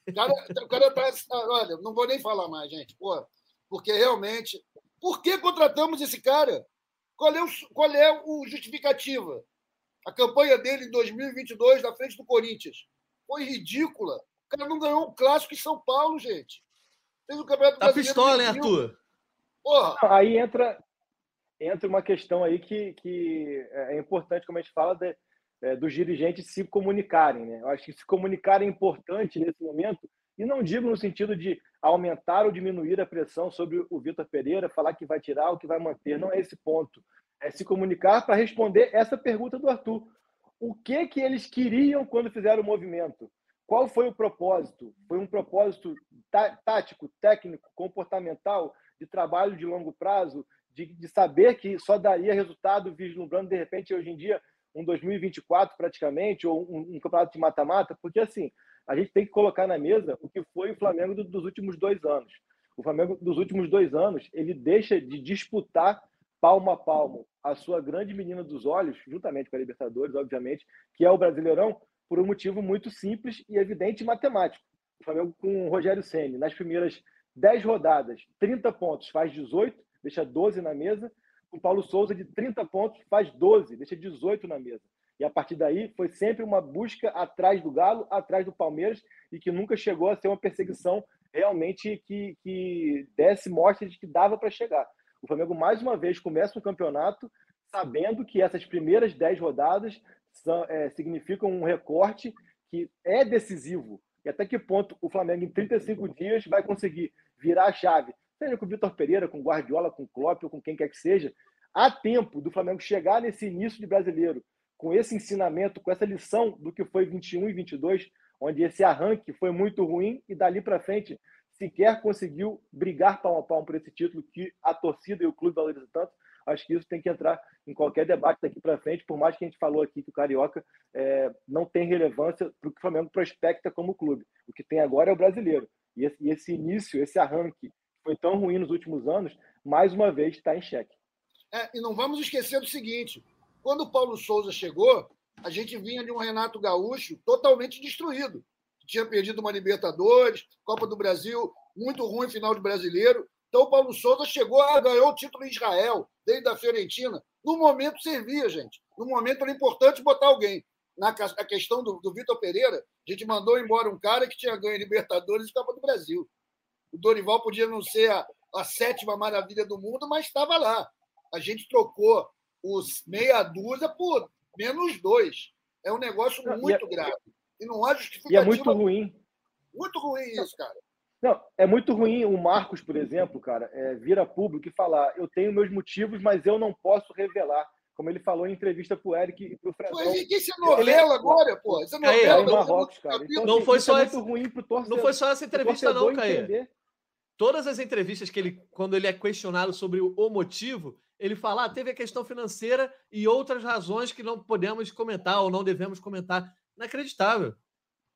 O cara, o cara tá. Olha, não vou nem falar mais, gente. Pô, porque realmente. Por que contratamos esse cara? Qual é o, qual é o justificativa? A campanha dele em 2022 na frente do Corinthians foi ridícula cara não ganhou um clássico em São Paulo, gente. Fez o Campeonato tá Brasileiro. pistola, hein, Arthur? Porra. Aí entra, entra uma questão aí que, que é importante, como a gente fala, de, é, dos dirigentes se comunicarem. Né? Eu acho que se comunicar é importante nesse momento, e não digo no sentido de aumentar ou diminuir a pressão sobre o Vitor Pereira, falar que vai tirar ou que vai manter. Não é esse ponto. É se comunicar para responder essa pergunta do Arthur. O que que eles queriam quando fizeram o movimento? Qual foi o propósito? Foi um propósito tá, tático, técnico, comportamental, de trabalho de longo prazo, de, de saber que só daria resultado vislumbrando, de repente, hoje em dia, um 2024 praticamente, ou um, um campeonato de mata-mata, porque assim, a gente tem que colocar na mesa o que foi o Flamengo do, dos últimos dois anos. O Flamengo dos últimos dois anos, ele deixa de disputar palmo a palmo a sua grande menina dos olhos, juntamente com a Libertadores, obviamente, que é o Brasileirão, por um motivo muito simples e evidente matemático. O Flamengo com o Rogério Ceni nas primeiras 10 rodadas, 30 pontos, faz 18, deixa 12 na mesa. O Paulo Souza de 30 pontos faz 12, deixa 18 na mesa. E a partir daí foi sempre uma busca atrás do Galo, atrás do Palmeiras, e que nunca chegou a ser uma perseguição realmente que, que desse mostra de que dava para chegar. O Flamengo, mais uma vez, começa o campeonato sabendo que essas primeiras 10 rodadas são, é, significam um recorte que é decisivo. E até que ponto o Flamengo, em 35 dias, vai conseguir virar a chave, seja com o Vitor Pereira, com o Guardiola, com o Klopp ou com quem quer que seja, há tempo do Flamengo chegar nesse início de brasileiro, com esse ensinamento, com essa lição do que foi 21 e 22, onde esse arranque foi muito ruim e dali para frente sequer conseguiu brigar pau a pau por esse título que a torcida e o clube valorizam tanto. Acho que isso tem que entrar em qualquer debate daqui para frente, por mais que a gente falou aqui que o Carioca é, não tem relevância para o que o Flamengo prospecta como clube. O que tem agora é o brasileiro. E esse, esse início, esse arranque, que foi tão ruim nos últimos anos, mais uma vez está em xeque. É, e não vamos esquecer do seguinte: quando o Paulo Souza chegou, a gente vinha de um Renato Gaúcho totalmente destruído. Tinha perdido uma Libertadores, Copa do Brasil, muito ruim final de brasileiro. Então, o Paulo Souza chegou, a ganhou o título em Israel, desde a Fiorentina. No momento servia, gente. No momento era importante botar alguém. Na questão do, do Vitor Pereira, a gente mandou embora um cara que tinha ganho Libertadores e Copa do Brasil. O Dorival podia não ser a, a sétima maravilha do mundo, mas estava lá. A gente trocou os meia dúzia por menos dois. É um negócio muito e é, grave. E não há justificativa. E é muito ruim. Muito ruim isso, cara. Não, é muito ruim o Marcos, por exemplo, cara, é, vir a público e falar: eu tenho meus motivos, mas eu não posso revelar. Como ele falou em entrevista pro Eric e pro Fredão. Mas isso é novela agora, pô. Isso é novela. É, em Marrocos, cara. Então, não assim, foi só é muito ruim pro torcedor. Não foi só essa entrevista, não, Caio. Todas as entrevistas que ele, quando ele é questionado sobre o motivo, ele fala: ah, teve a questão financeira e outras razões que não podemos comentar ou não devemos comentar. Inacreditável.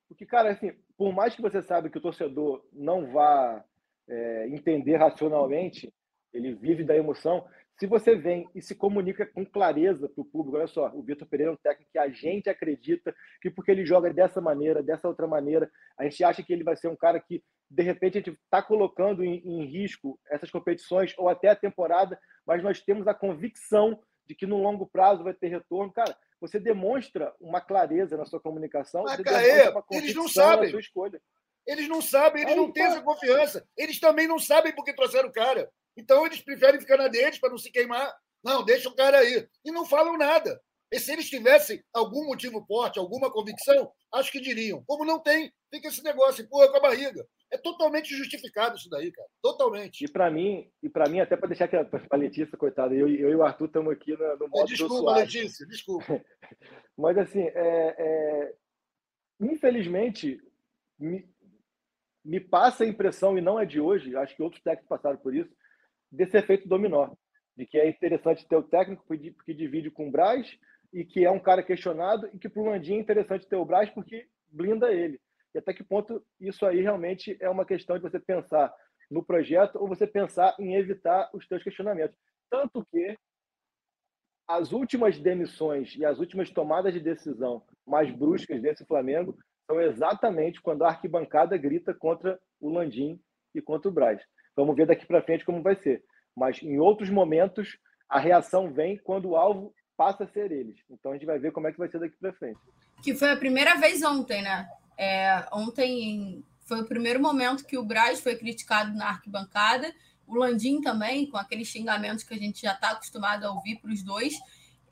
Porque, cara, assim, por mais que você saiba que o torcedor não vá é, entender racionalmente, ele vive da emoção. Se você vem e se comunica com clareza para o público, olha só, o Vitor Pereira é um técnico que a gente acredita que porque ele joga dessa maneira, dessa outra maneira, a gente acha que ele vai ser um cara que, de repente, a gente está colocando em, em risco essas competições ou até a temporada, mas nós temos a convicção de que no longo prazo vai ter retorno. Cara, você demonstra uma clareza na sua comunicação. Mas, você Caê, uma eles não convicção na sabem. sua escolha. Eles não sabem, eles Aí, não têm tá. essa confiança. Eles também não sabem por que trouxeram o cara. Então eles preferem ficar na deles para não se queimar. Não, deixa o cara aí. E não falam nada. E se eles tivessem algum motivo forte, alguma convicção, acho que diriam. Como não tem, fica esse negócio, empurra com a barriga. É totalmente justificado isso daí, cara. Totalmente. E para mim, e para mim até para deixar que a a Letícia, coitada, eu, eu e o Arthur estamos aqui no, no modo desculpa. Letícia, desculpa. Mas, assim, é, é, infelizmente, me, me passa a impressão, e não é de hoje, acho que outros técnicos passaram por isso, desse efeito dominó. De que é interessante ter o técnico que divide com o Braz e que é um cara questionado, e que para o Landim é interessante ter o Braz porque blinda ele. E até que ponto isso aí realmente é uma questão de você pensar no projeto ou você pensar em evitar os seus questionamentos. Tanto que as últimas demissões e as últimas tomadas de decisão mais bruscas desse Flamengo são exatamente quando a arquibancada grita contra o Landim e contra o Braz. Vamos ver daqui para frente como vai ser. Mas em outros momentos a reação vem quando o alvo passa a ser eles. Então a gente vai ver como é que vai ser daqui para frente. Que foi a primeira vez ontem, né? É, ontem foi o primeiro momento que o Braz foi criticado na arquibancada, o Landim também, com aqueles xingamentos que a gente já está acostumado a ouvir para os dois.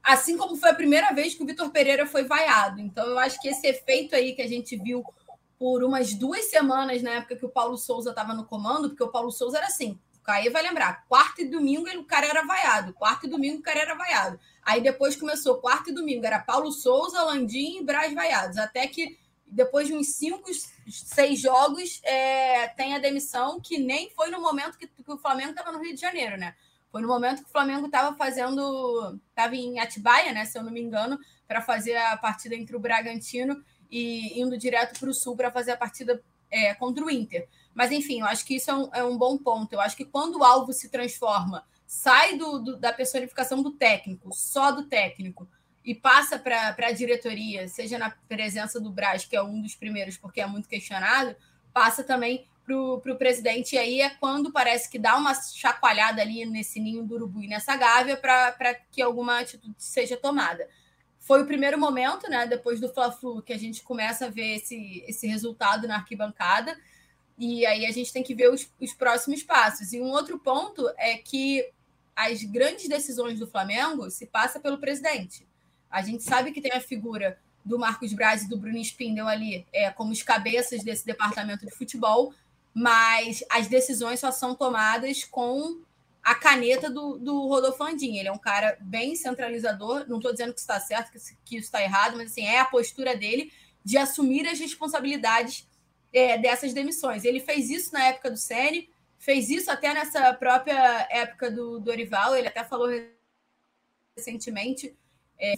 Assim como foi a primeira vez que o Vitor Pereira foi vaiado. Então, eu acho que esse efeito aí que a gente viu por umas duas semanas na época que o Paulo Souza estava no comando, porque o Paulo Souza era assim. O Caê vai lembrar, quarta e domingo o cara era vaiado, quarta e domingo o cara era vaiado. Aí depois começou quarta e domingo, era Paulo Souza, Landim e Braz vaiados. Até que depois de uns cinco, seis jogos, é, tem a demissão, que nem foi no momento que, que o Flamengo estava no Rio de Janeiro, né? Foi no momento que o Flamengo estava fazendo. Estava em Atibaia, né? Se eu não me engano, para fazer a partida entre o Bragantino e indo direto para o Sul para fazer a partida é, contra o Inter. Mas, enfim, eu acho que isso é um, é um, bom ponto. Eu acho que quando o alvo se transforma, sai do, do, da personificação do técnico, só do técnico, e passa para a diretoria, seja na presença do Braz, que é um dos primeiros, porque é muito questionado, passa também para o presidente. E aí é quando parece que dá uma chacoalhada ali nesse ninho do urubu e nessa gávea para que alguma atitude seja tomada. Foi o primeiro momento, né? Depois do Fla-Flu, que a gente começa a ver esse, esse resultado na arquibancada. E aí a gente tem que ver os, os próximos passos. E um outro ponto é que as grandes decisões do Flamengo se passa pelo presidente. A gente sabe que tem a figura do Marcos Braz e do Bruno Spindel ali é, como os cabeças desse departamento de futebol, mas as decisões só são tomadas com a caneta do, do Rodolfo Landim. Ele é um cara bem centralizador, não estou dizendo que está certo, que, que isso está errado, mas assim, é a postura dele de assumir as responsabilidades é, dessas demissões. Ele fez isso na época do Sene, fez isso até nessa própria época do Dorival, ele até falou recentemente, é,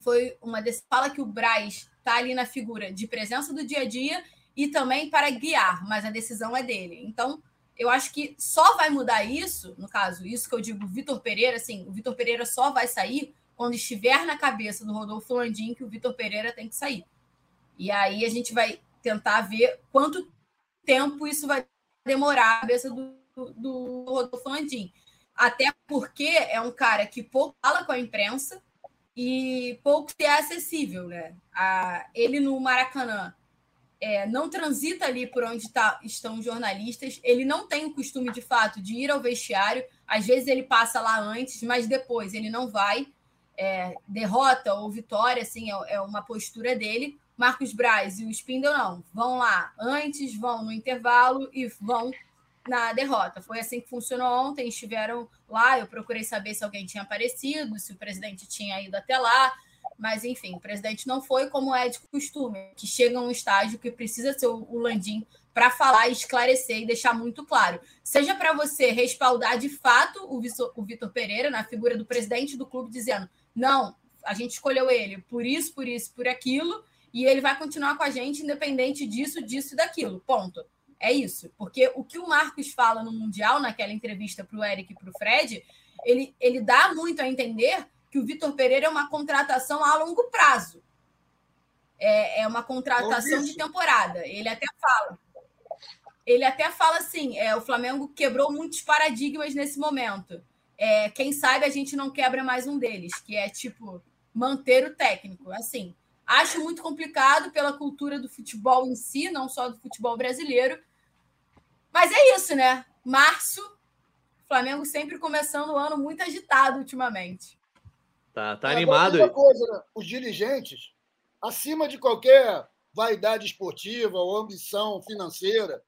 foi uma fala que o Braz está ali na figura de presença do dia a dia e também para guiar, mas a decisão é dele. Então, eu acho que só vai mudar isso, no caso, isso que eu digo, Vitor Pereira, assim, o Vitor Pereira só vai sair quando estiver na cabeça do Rodolfo Landim que o Vitor Pereira tem que sair. E aí a gente vai tentar ver quanto tempo isso vai demorar na cabeça do, do, do Rodolfo Landim. Até porque é um cara que pouco fala com a imprensa, e pouco é acessível, né? A, ele no Maracanã é, não transita ali por onde tá, estão os jornalistas, ele não tem o costume de fato de ir ao vestiário, às vezes ele passa lá antes, mas depois ele não vai. É, derrota ou vitória, assim, é, é, uma postura dele. Marcos Braz e o Spindle não, vão lá antes, vão no intervalo e vão na derrota. Foi assim que funcionou ontem. Estiveram lá, eu procurei saber se alguém tinha aparecido, se o presidente tinha ido até lá. Mas, enfim, o presidente não foi como é de costume, que chega a um estágio que precisa ser o Landim para falar, esclarecer e deixar muito claro. Seja para você respaldar de fato o Vitor Pereira na figura do presidente do clube, dizendo: não, a gente escolheu ele por isso, por isso, por aquilo, e ele vai continuar com a gente independente disso, disso e daquilo. Ponto. É isso. Porque o que o Marcos fala no Mundial, naquela entrevista para o Eric e para o Fred, ele, ele dá muito a entender que o Vitor Pereira é uma contratação a longo prazo. É, é uma contratação de temporada. Ele até fala. Ele até fala assim: é, o Flamengo quebrou muitos paradigmas nesse momento. é, quem sabe a gente não quebra mais um deles, que é tipo manter o técnico. Assim, acho muito complicado pela cultura do futebol em si, não só do futebol brasileiro. Mas é isso, né? Março, Flamengo sempre começando o ano muito agitado ultimamente. Tá, tá animado. Agora, coisa, né? Os dirigentes, acima de qualquer vaidade esportiva ou ambição financeira,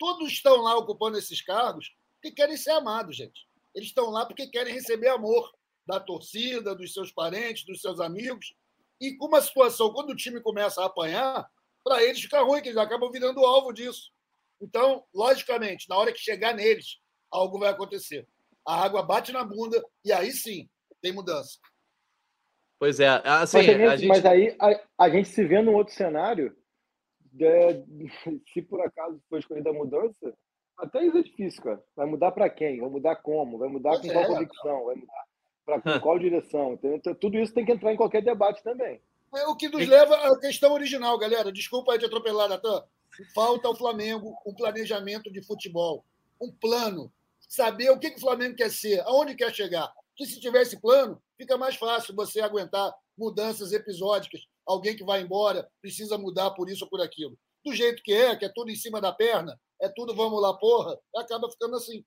todos estão lá ocupando esses cargos porque querem ser amados, gente. Eles estão lá porque querem receber amor da torcida, dos seus parentes, dos seus amigos. E com uma situação, quando o time começa a apanhar, para eles fica ruim, que eles acabam virando alvo disso. Então, logicamente, na hora que chegar neles, algo vai acontecer. A água bate na bunda e aí sim tem mudança. Pois é, assim, mas, gente, gente... mas aí a, a, gente se vê num outro cenário, de, se por acaso for escolhida a mudança, até isso é difícil, cara. Vai mudar para quem? Vai mudar como? Vai mudar com qual é. convicção? Vai mudar para qual direção? Então, tudo isso tem que entrar em qualquer debate também. É o que nos leva à questão original, galera. Desculpa aí te atropelar, Natan. Falta ao Flamengo um planejamento de futebol, um plano, saber o que, que o Flamengo quer ser, aonde quer chegar. Que se tivesse plano, fica mais fácil você aguentar mudanças episódicas. Alguém que vai embora precisa mudar por isso ou por aquilo. Do jeito que é, que é tudo em cima da perna, é tudo vamos lá, porra, acaba ficando assim.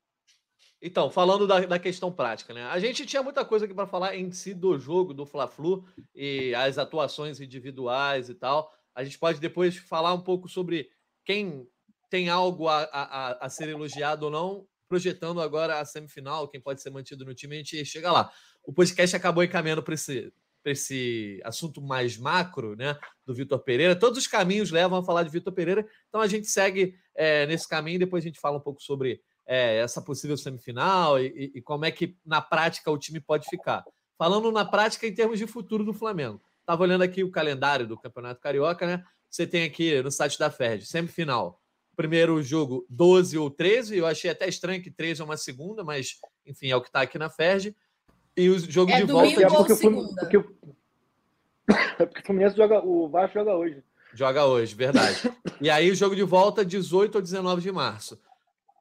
Então, falando da, da questão prática, né? A gente tinha muita coisa aqui para falar em si do jogo do Fla-Flu e as atuações individuais e tal. A gente pode depois falar um pouco sobre quem tem algo a, a, a ser elogiado ou não, projetando agora a semifinal, quem pode ser mantido no time, a gente chega lá. O podcast acabou encaminhando para esse, esse assunto mais macro, né, do Vitor Pereira. Todos os caminhos levam a falar de Vitor Pereira, então a gente segue é, nesse caminho. Depois a gente fala um pouco sobre é, essa possível semifinal e, e, como é que na prática o time pode ficar. Falando na prática em termos de futuro do Flamengo. Estava olhando aqui o calendário do Campeonato Carioca, né? Você tem aqui no site da Fed, semifinal. Primeiro jogo 12 ou 13, eu achei até estranho que 13 é uma segunda, mas enfim, é o que está aqui na Ferdi. E o jogo é de volta. É porque, porque, é porque o Fluminense joga, o Vasco joga hoje. Joga hoje, verdade. e aí o jogo de volta 18 ou 19 de março.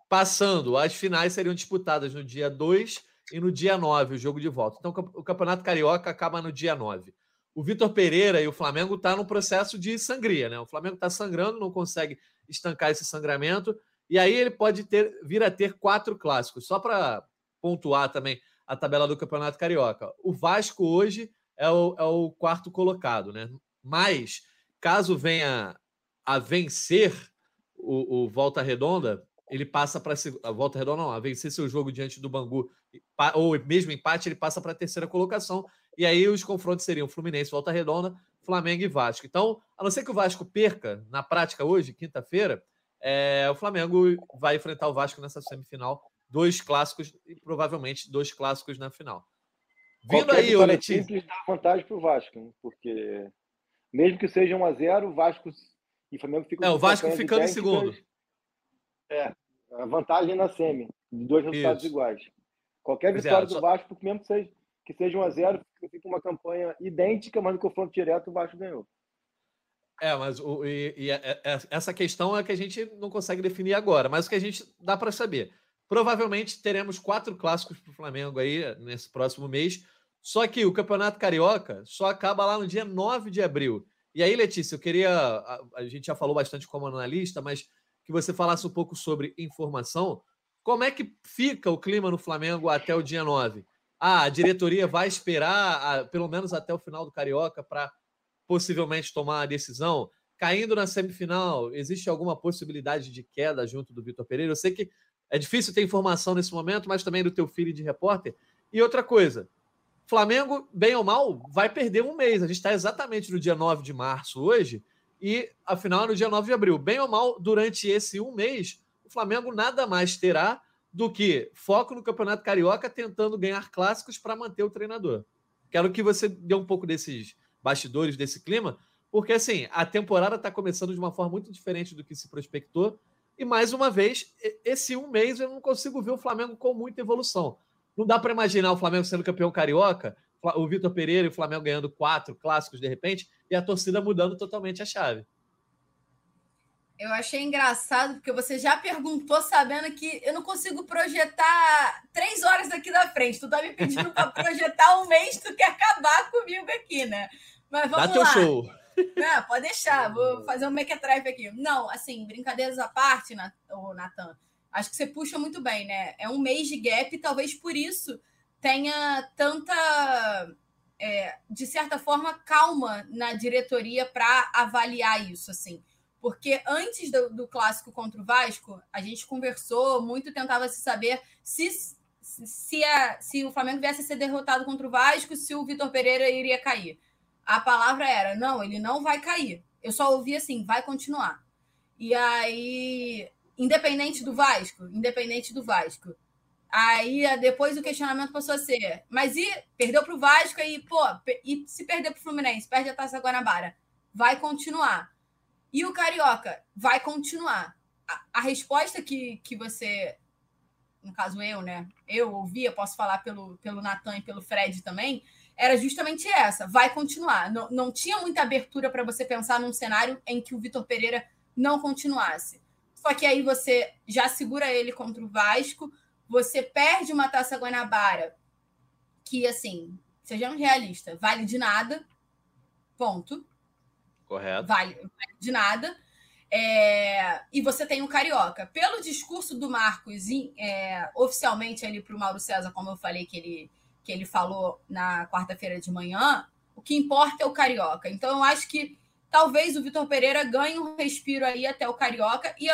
Passando, as finais seriam disputadas no dia 2 e no dia 9, o jogo de volta. Então o Campeonato Carioca acaba no dia 9 o Vitor Pereira e o Flamengo estão tá no processo de sangria, né? O Flamengo está sangrando, não consegue estancar esse sangramento, e aí ele pode ter, vir a ter quatro clássicos. Só para pontuar também a tabela do Campeonato Carioca. O Vasco hoje é o, é o quarto colocado, né? Mas, caso venha a vencer o, o Volta Redonda, ele passa para a Volta Redonda, não, a vencer seu jogo diante do Bangu, ou mesmo empate, ele passa para a terceira colocação e aí os confrontos seriam Fluminense, Volta Redonda, Flamengo e Vasco. Então, a não ser que o Vasco perca na prática hoje, quinta-feira, é, o Flamengo vai enfrentar o Vasco nessa semifinal. Dois clássicos e provavelmente dois clássicos na final. Vindo Qualquer aí, o Letícia. dá vantagem para o Vasco, porque mesmo que seja 1 a 0 o Vasco e o Flamengo ficam. É, o Vasco ficando em segundo. É, a vantagem na semi, de dois resultados Isso. iguais. Qualquer vitória é, do só... Vasco, mesmo que seja que seja 1 a 0 fica uma campanha idêntica, mas no confronto direto o Vasco ganhou. É, mas o, e, e, é, é, essa questão é que a gente não consegue definir agora, mas o que a gente dá para saber. Provavelmente teremos quatro clássicos para o Flamengo aí nesse próximo mês. Só que o Campeonato Carioca só acaba lá no dia 9 de abril. E aí, Letícia, eu queria. A, a gente já falou bastante como analista, mas que você falasse um pouco sobre informação. Como é que fica o clima no Flamengo até o dia 9? Ah, a diretoria vai esperar a, pelo menos até o final do Carioca para possivelmente tomar a decisão. Caindo na semifinal, existe alguma possibilidade de queda junto do Vitor Pereira? Eu sei que é difícil ter informação nesse momento, mas também do teu filho de repórter. E outra coisa, Flamengo, bem ou mal, vai perder um mês. A gente está exatamente no dia 9 de março hoje, e a final é no dia 9 de abril. Bem ou mal, durante esse um mês, o Flamengo nada mais terá do que foco no Campeonato Carioca tentando ganhar clássicos para manter o treinador. Quero que você dê um pouco desses bastidores, desse clima, porque assim, a temporada está começando de uma forma muito diferente do que se prospectou. E mais uma vez, esse um mês eu não consigo ver o Flamengo com muita evolução. Não dá para imaginar o Flamengo sendo campeão carioca, o Vitor Pereira e o Flamengo ganhando quatro clássicos de repente, e a torcida mudando totalmente a chave. Eu achei engraçado, porque você já perguntou sabendo que eu não consigo projetar três horas daqui da frente. Tu tá me pedindo para projetar um mês, tu quer acabar comigo aqui, né? Mas vamos Dá lá. teu show. Não, pode deixar, vou fazer um drive aqui. Não, assim, brincadeiras à parte, Natan, acho que você puxa muito bem, né? É um mês de gap, talvez por isso tenha tanta, é, de certa forma, calma na diretoria para avaliar isso, assim. Porque antes do, do, clássico contra o Vasco, a gente conversou muito, tentava se saber se, se, a, se o Flamengo viesse a ser derrotado contra o Vasco, se o Vitor Pereira iria cair. A palavra era: não, ele não vai cair. Eu só ouvi assim, vai continuar. E aí, independente do Vasco, independente do Vasco. Aí depois o questionamento passou a ser: mas e perdeu para o Vasco aí, pô, e se perder para o Fluminense, perde a taça Guanabara, vai continuar. E o Carioca vai continuar. A, a, resposta que, que você, no caso eu, né? Eu ouvia, posso falar pelo, pelo Natan e pelo Fred também, era justamente essa: vai continuar. Não, não tinha muita abertura para você pensar num cenário em que o Vitor Pereira não continuasse. Só que aí você já segura ele contra o Vasco, você perde uma taça Guanabara, que assim, sejamos realistas, vale de nada. Ponto. Correto. Vale, vale de nada. É, e você tem o Carioca. Pelo discurso do Marcos, é, oficialmente ali para o Mauro César, como eu falei que ele, que ele falou na quarta-feira de manhã, o que importa é o Carioca. Então, eu acho que talvez o Vitor Pereira ganhe um respiro aí até o Carioca. E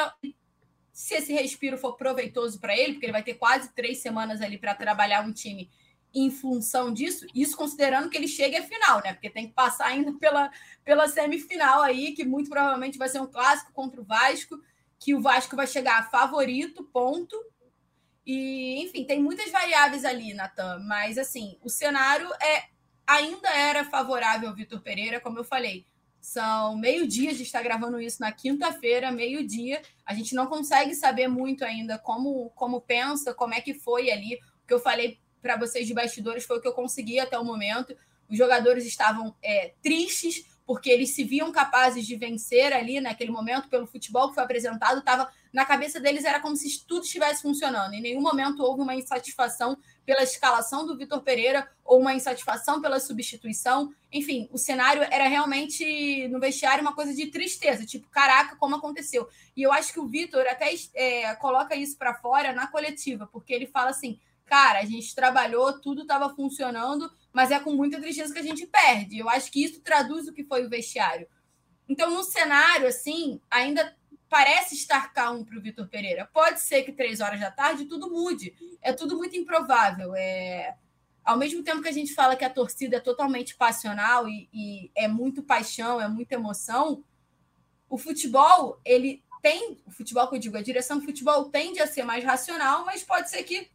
se esse respiro for proveitoso para ele, porque ele vai ter quase três semanas ali para trabalhar um time em função disso, isso considerando que ele chegue à final, né? Porque tem que passar ainda pela, pela semifinal aí, que muito provavelmente vai ser um clássico contra o Vasco, que o Vasco vai chegar favorito, ponto. E, enfim, tem muitas variáveis ali, Natan, mas assim, o cenário é ainda era favorável ao Vitor Pereira, como eu falei. São meio-dia, a gente está gravando isso na quinta-feira, meio-dia. A gente não consegue saber muito ainda como, como pensa, como é que foi ali. O que eu falei para vocês de bastidores foi o que eu consegui até o momento. Os jogadores estavam é, tristes porque eles se viam capazes de vencer ali naquele momento pelo futebol que foi apresentado. Tava na cabeça deles era como se tudo estivesse funcionando. Em nenhum momento houve uma insatisfação pela escalação do Vitor Pereira ou uma insatisfação pela substituição. Enfim, o cenário era realmente no vestiário uma coisa de tristeza, tipo, caraca, como aconteceu. E eu acho que o Vitor até é, coloca isso para fora na coletiva, porque ele fala assim: cara, a gente trabalhou, tudo estava funcionando, mas é com muita tristeza que a gente perde. Eu acho que isso traduz o que foi o vestiário. Então, no cenário, assim, ainda parece estar calmo para o Vitor Pereira. Pode ser que três horas da tarde tudo mude. É tudo muito improvável. É... Ao mesmo tempo que a gente fala que a torcida é totalmente passional e, e é muito paixão, é muita emoção, o futebol, ele tem, o futebol que eu digo, a direção do futebol tende a ser mais racional, mas pode ser que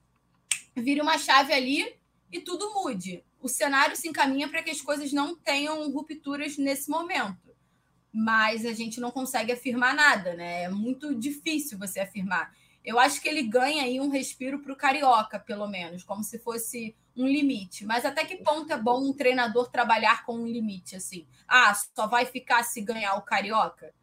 vire uma chave ali e tudo mude. O cenário se encaminha para que as coisas não tenham rupturas nesse momento. Mas a gente não consegue afirmar nada, né? É muito difícil você afirmar. Eu acho que ele ganha aí um respiro para o carioca, pelo menos, como se fosse um limite. Mas até que ponto é bom um treinador trabalhar com um limite assim? Ah, só vai ficar se ganhar o carioca?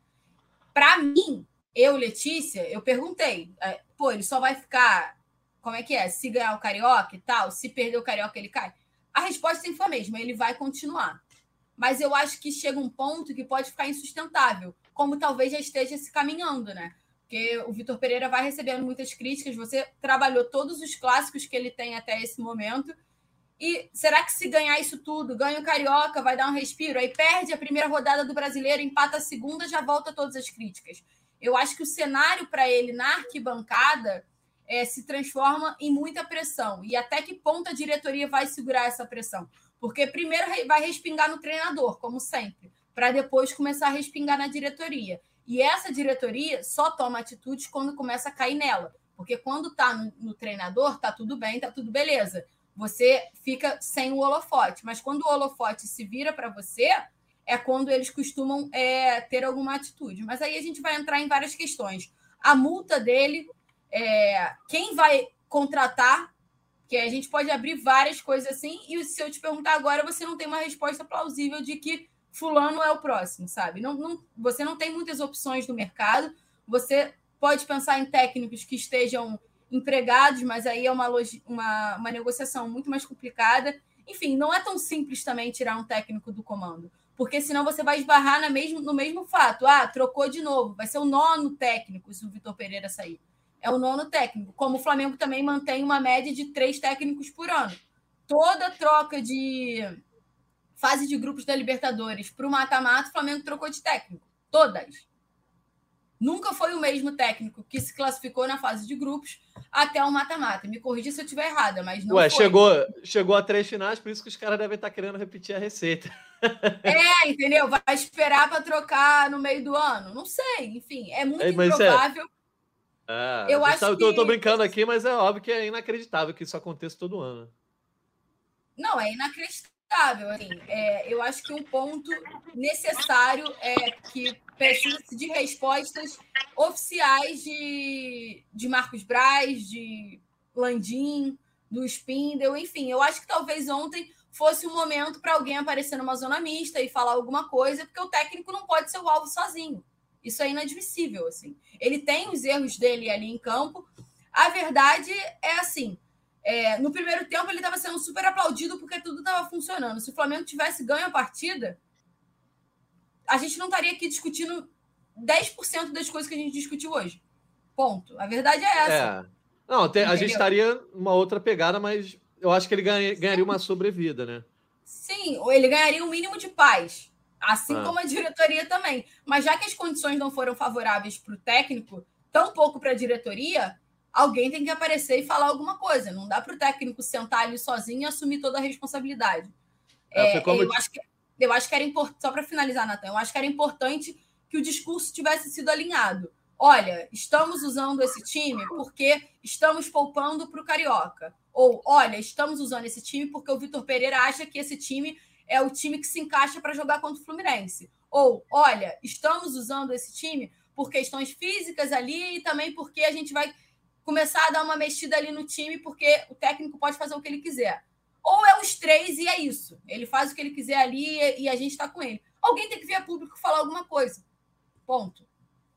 Para mim, eu, Letícia, eu perguntei, é, pô, ele só vai ficar como é que é? Se ganhar o Carioca e tal, se perder o Carioca, ele cai? A resposta sempre foi a mesma, ele vai continuar. Mas eu acho que chega um ponto que pode ficar insustentável, como talvez já esteja se caminhando, né? Porque o Vitor Pereira vai recebendo muitas críticas, você trabalhou todos os clássicos que ele tem até esse momento. E será que se ganhar isso tudo, ganha o Carioca, vai dar um respiro? Aí perde a primeira rodada do brasileiro, empata a segunda, já volta todas as críticas. Eu acho que o cenário para ele na arquibancada é, se transforma em muita pressão. E até que ponto a diretoria vai segurar essa pressão? Porque primeiro vai respingar no treinador, como sempre, para depois começar a respingar na diretoria. E essa diretoria só toma atitudes quando começa a cair nela. Porque quando está no, no, treinador, tá tudo bem, tá tudo beleza. Você fica sem o holofote. Mas quando o holofote se vira para você, é quando eles costumam é, ter alguma atitude. Mas aí a gente vai entrar em várias questões. A multa dele é, quem vai contratar, que a gente pode abrir várias coisas assim, e se eu te perguntar agora, você não tem uma resposta plausível de que fulano é o próximo, sabe? Não, não, você não tem muitas opções no mercado, Você pode pensar em técnicos que estejam empregados, mas aí é uma, uma, uma negociação muito mais complicada. Enfim, não é tão simples também tirar um técnico do comando, porque senão você vai esbarrar na mesmo, no mesmo fato. Ah, trocou de novo, vai ser o nono técnico se o Vitor Pereira sair. É o nono técnico. Como o Flamengo também mantém uma média de três técnicos por ano. Toda troca de fase de grupos da Libertadores para o mata-mata, o Flamengo trocou de técnico. Todas. Nunca foi o mesmo técnico que se classificou na fase de grupos até o mata-mata. Me corrija se eu estiver errada, mas não Ué, foi. chegou, chegou a três finais, por isso que os caras devem estar querendo repetir a receita. É, entendeu? Vai esperar para trocar no meio do ano? Não sei, enfim, é muito é, improvável. É... eu acho tá, que... eu tô brincando aqui, mas é óbvio que é inacreditável que isso aconteça todo ano. Não, é inacreditável. Assim, é, eu acho que um ponto necessário é que precisa-se de respostas oficiais de, de Marcos Braz, de Landim, do Spindle, enfim. Eu acho que talvez ontem fosse um momento para alguém aparecer numa zona mista e falar alguma coisa, porque o técnico não pode ser o alvo sozinho. Isso é inadmissível, assim. Ele tem os erros dele ali em campo. A verdade é assim, é, no primeiro tempo ele estava sendo super aplaudido porque tudo estava funcionando. Se o Flamengo tivesse ganho a partida, a gente não estaria aqui discutindo 10% das coisas que a gente discutiu hoje. Ponto. A verdade é essa. É. Não, tem, a gente estaria uma outra pegada, mas eu acho que ele ganha, ganharia uma sobrevida, né? Sim, ou ele ganharia um mínimo de paz. Assim ah. como a diretoria também. Mas já que as condições não foram favoráveis para o técnico, tão pouco para a diretoria, alguém tem que aparecer e falar alguma coisa. Não dá para o técnico sentar ali sozinho e assumir toda a responsabilidade. É, é, eu, acho que, eu acho que era importante, só para finalizar, Natan, eu acho que era importante que o discurso tivesse sido alinhado. Olha, estamos usando esse time porque estamos poupando para o Carioca. Ou, olha, estamos usando esse time porque o Vitor Pereira acha que esse time é o time que se encaixa para jogar contra o Fluminense. Ou, olha, estamos usando esse time por questões físicas ali e também porque a gente vai começar a dar uma mexida ali no time, porque o técnico pode fazer o que ele quiser. Ou é os três e é isso. Ele faz o que ele quiser ali e a gente está com ele. Alguém tem que vir a público falar alguma coisa. Ponto.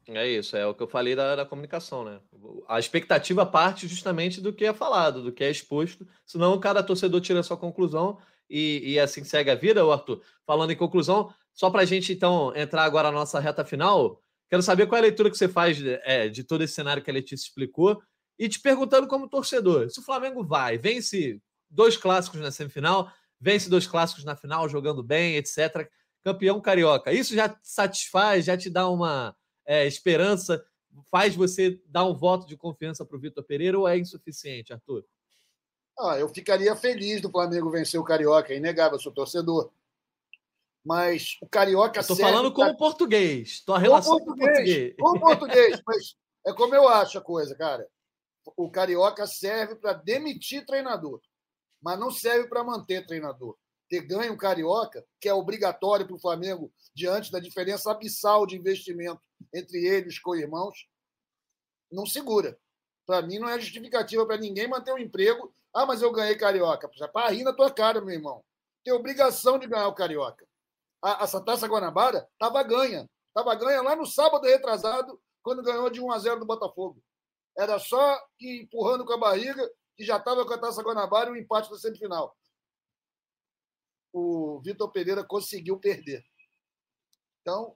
É isso, é o que eu falei da, da, comunicação, né? A expectativa parte justamente do que é falado, do que é exposto, senão cada torcedor tira a sua conclusão e, e assim segue a vida, Arthur. Falando em conclusão, só para a gente então entrar agora na nossa reta final, quero saber qual é a leitura que você faz de, é, de todo esse cenário que a Letícia explicou e te perguntando como torcedor, se o Flamengo vai, vence dois clássicos na semifinal, vence dois clássicos na final, jogando bem, etc. Campeão carioca. Isso já te satisfaz, já te dá uma é, esperança, faz você dar um voto de confiança para o Vitor Pereira ou é insuficiente, Arthur? Ah, eu ficaria feliz do Flamengo vencer o Carioca, é inegável, eu sou torcedor. Mas o Carioca. Estou falando como pra... português. Tua relação com português. Com português, mas é como eu acho a coisa, cara o Carioca serve para demitir treinador, mas não serve para manter treinador. Ter ganho o Carioca, que é obrigatório para o Flamengo, diante da diferença abissal de investimento entre ele e os co-irmãos, não segura. Para mim, não é justificativa para ninguém manter o um emprego. Ah, mas eu ganhei Carioca. Para rir na tua cara, meu irmão. Tem obrigação de ganhar o Carioca. A, essa taça Guanabara estava ganha. Estava ganha lá no sábado retrasado, quando ganhou de 1 a 0 do Botafogo. Era só ir empurrando com a barriga que já estava com a Taça Guanabara e o empate da semifinal. O Vitor Pereira conseguiu perder. Então,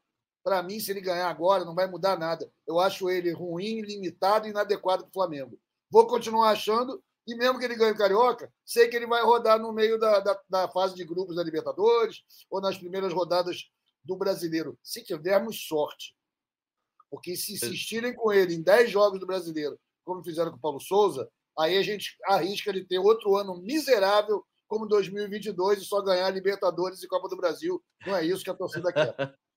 para mim, se ele ganhar agora, não vai mudar nada. Eu acho ele ruim, limitado e inadequado para o Flamengo. Vou continuar achando, e mesmo que ele ganhe o Carioca, sei que ele vai rodar no meio da, da, da fase de grupos da Libertadores ou nas primeiras rodadas do Brasileiro, se tivermos sorte. Porque se insistirem com ele em 10 jogos do brasileiro, como fizeram com o Paulo Souza, aí a gente arrisca de ter outro ano miserável como 2022 e só ganhar Libertadores e Copa do Brasil. Não é isso que a torcida quer.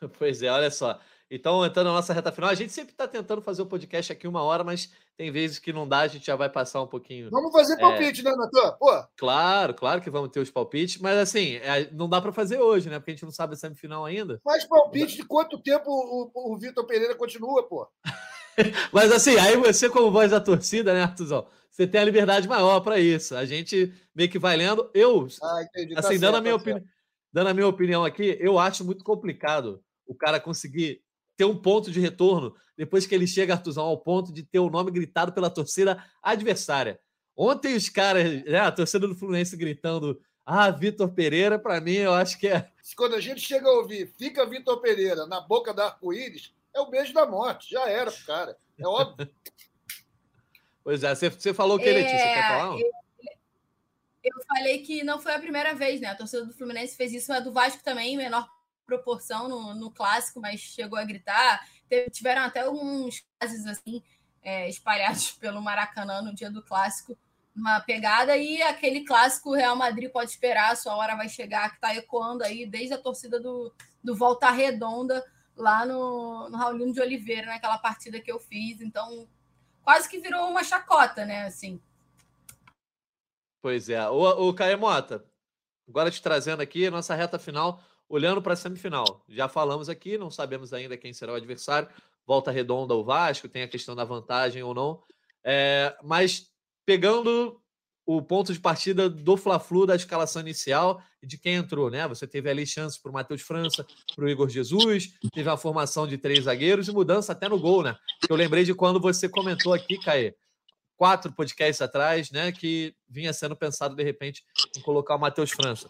pois é, olha só. Então, entrando na nossa reta final, a gente sempre está tentando fazer o podcast aqui uma hora, mas tem vezes que não dá, a gente já vai passar um pouquinho. Vamos fazer é. palpite, é... né, Natan? Pô. Claro, claro que vamos ter os palpites, mas assim, é, não dá para fazer hoje, né? Porque a gente não sabe a semifinal ainda. Faz palpite de quanto tempo o, o Vitor Pereira continua, pô. mas assim, aí você, como voz da torcida, né, Artuzão? Você tem a liberdade maior para isso. A gente meio que vai lendo. Eu, ah, entendi, tá assim, certo, dando, a minha tá opini... dando a minha opinião aqui, eu acho muito complicado o cara conseguir ter um ponto de retorno depois que ele chega, Artuzão, ao ponto de ter o nome gritado pela torcida adversária. Ontem os caras, né, a torcida do Fluminense gritando ah, Vitor Pereira, para mim, eu acho que é. Quando a gente chega a ouvir, fica Vitor Pereira na boca da arco-íris, é o beijo da morte. Já era pro cara. É óbvio. pois é, você, você falou o que, é, Letícia? Quer falar? Eu, eu falei que não foi a primeira vez, né? A torcida do Fluminense fez isso, a do Vasco também, em menor proporção no, no clássico, mas chegou a gritar. Teve, tiveram até alguns casos assim é, espalhados pelo Maracanã no dia do clássico, uma pegada. E aquele clássico Real Madrid pode esperar, sua hora vai chegar, que está ecoando aí desde a torcida do, do Volta Redonda lá no, no Raulino de Oliveira, naquela partida que eu fiz. Então, quase que virou uma chacota, né? Assim. Pois é. O, o Mota, agora te trazendo aqui nossa reta final, olhando para a semifinal. Já falamos aqui, não sabemos ainda quem será o adversário. Volta redonda o Vasco, tem a questão da vantagem ou não. É, mas pegando o ponto de partida do Fla-Flu da escalação inicial e de quem entrou, né? Você teve ali chances para o Matheus França, para o Igor Jesus, teve a formação de três zagueiros e mudança até no gol, né? Eu lembrei de quando você comentou aqui, Caê, quatro podcasts atrás, né? Que vinha sendo pensado de repente em colocar o Matheus França.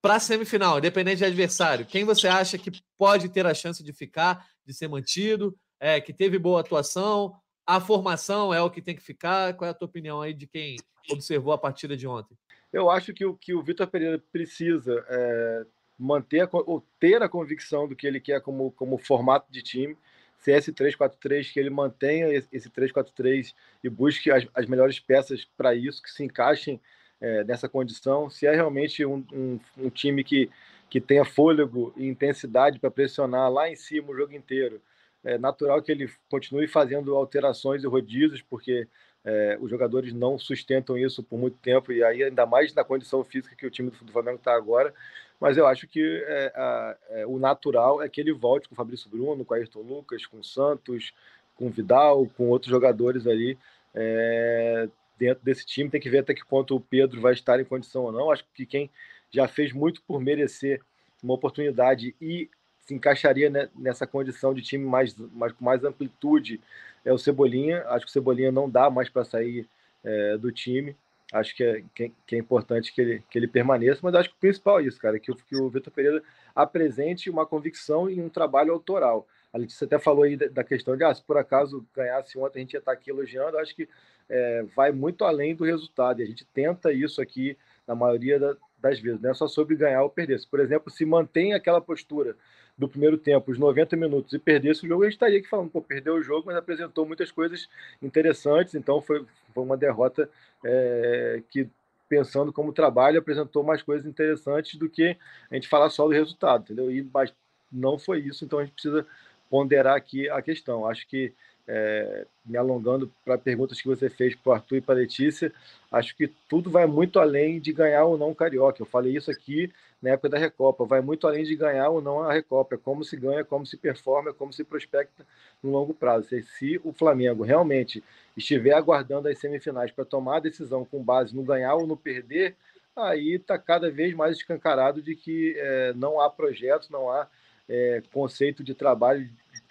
Para a semifinal, independente de adversário, quem você acha que pode ter a chance de ficar, de ser mantido, é, que teve boa atuação? A formação é o que tem que ficar? Qual é a tua opinião aí de quem observou a partida de ontem? Eu acho que o que o Vitor Pereira precisa é manter ou ter a convicção do que ele quer como, como formato de time se esse 3-4-3, que ele mantenha esse 3-4-3 e busque as, as melhores peças para isso, que se encaixem é, nessa condição. Se é realmente um, um, um, time que, que tenha fôlego e intensidade para pressionar lá em cima o jogo inteiro, é natural que ele continue fazendo alterações e rodízios, porque é, os jogadores não sustentam isso por muito tempo, e aí ainda mais na condição física que o time do Flamengo está agora mas eu acho que é, a, é, o natural é que ele volte com o Fabrício Bruno, com o Ayrton Lucas, com o Santos, com o Vidal, com outros jogadores ali é, dentro desse time. Tem que ver até que ponto o Pedro vai estar em condição ou não. Acho que quem já fez muito por merecer uma oportunidade e se encaixaria nessa condição de time mais, mais com mais amplitude é o Cebolinha. Acho que o Cebolinha não dá mais para sair é, do time acho que é, que é importante que ele, que ele permaneça, mas acho que o principal é isso, cara, que, que o Vitor Pereira apresente uma convicção e um trabalho autoral. A Letícia até falou aí da questão de, ah, se por acaso ganhasse ontem, a gente ia estar aqui elogiando, acho que é, vai muito além do resultado, e a gente tenta isso aqui na maioria da, das vezes, não é só sobre ganhar ou perder. Se, por exemplo, se mantém aquela postura do primeiro tempo, os 90 minutos, e perdesse o jogo, a gente estaria aqui falando, pô, perdeu o jogo, mas apresentou muitas coisas interessantes, então foi, foi uma derrota é, que, pensando como trabalho, apresentou mais coisas interessantes do que a gente falar só do resultado, entendeu? E, mas não foi isso, então a gente precisa ponderar aqui a questão. Acho que é, me alongando para perguntas que você fez para o Arthur e para a Letícia, acho que tudo vai muito além de ganhar ou não o Carioca. Eu falei isso aqui na época da Recopa, vai muito além de ganhar ou não a Recopa, é como se ganha, como se performa, como se prospecta no longo prazo. Se, se o Flamengo realmente estiver aguardando as semifinais para tomar a decisão com base no ganhar ou no perder, aí está cada vez mais escancarado de que é, não há projeto, não há é, conceito de trabalho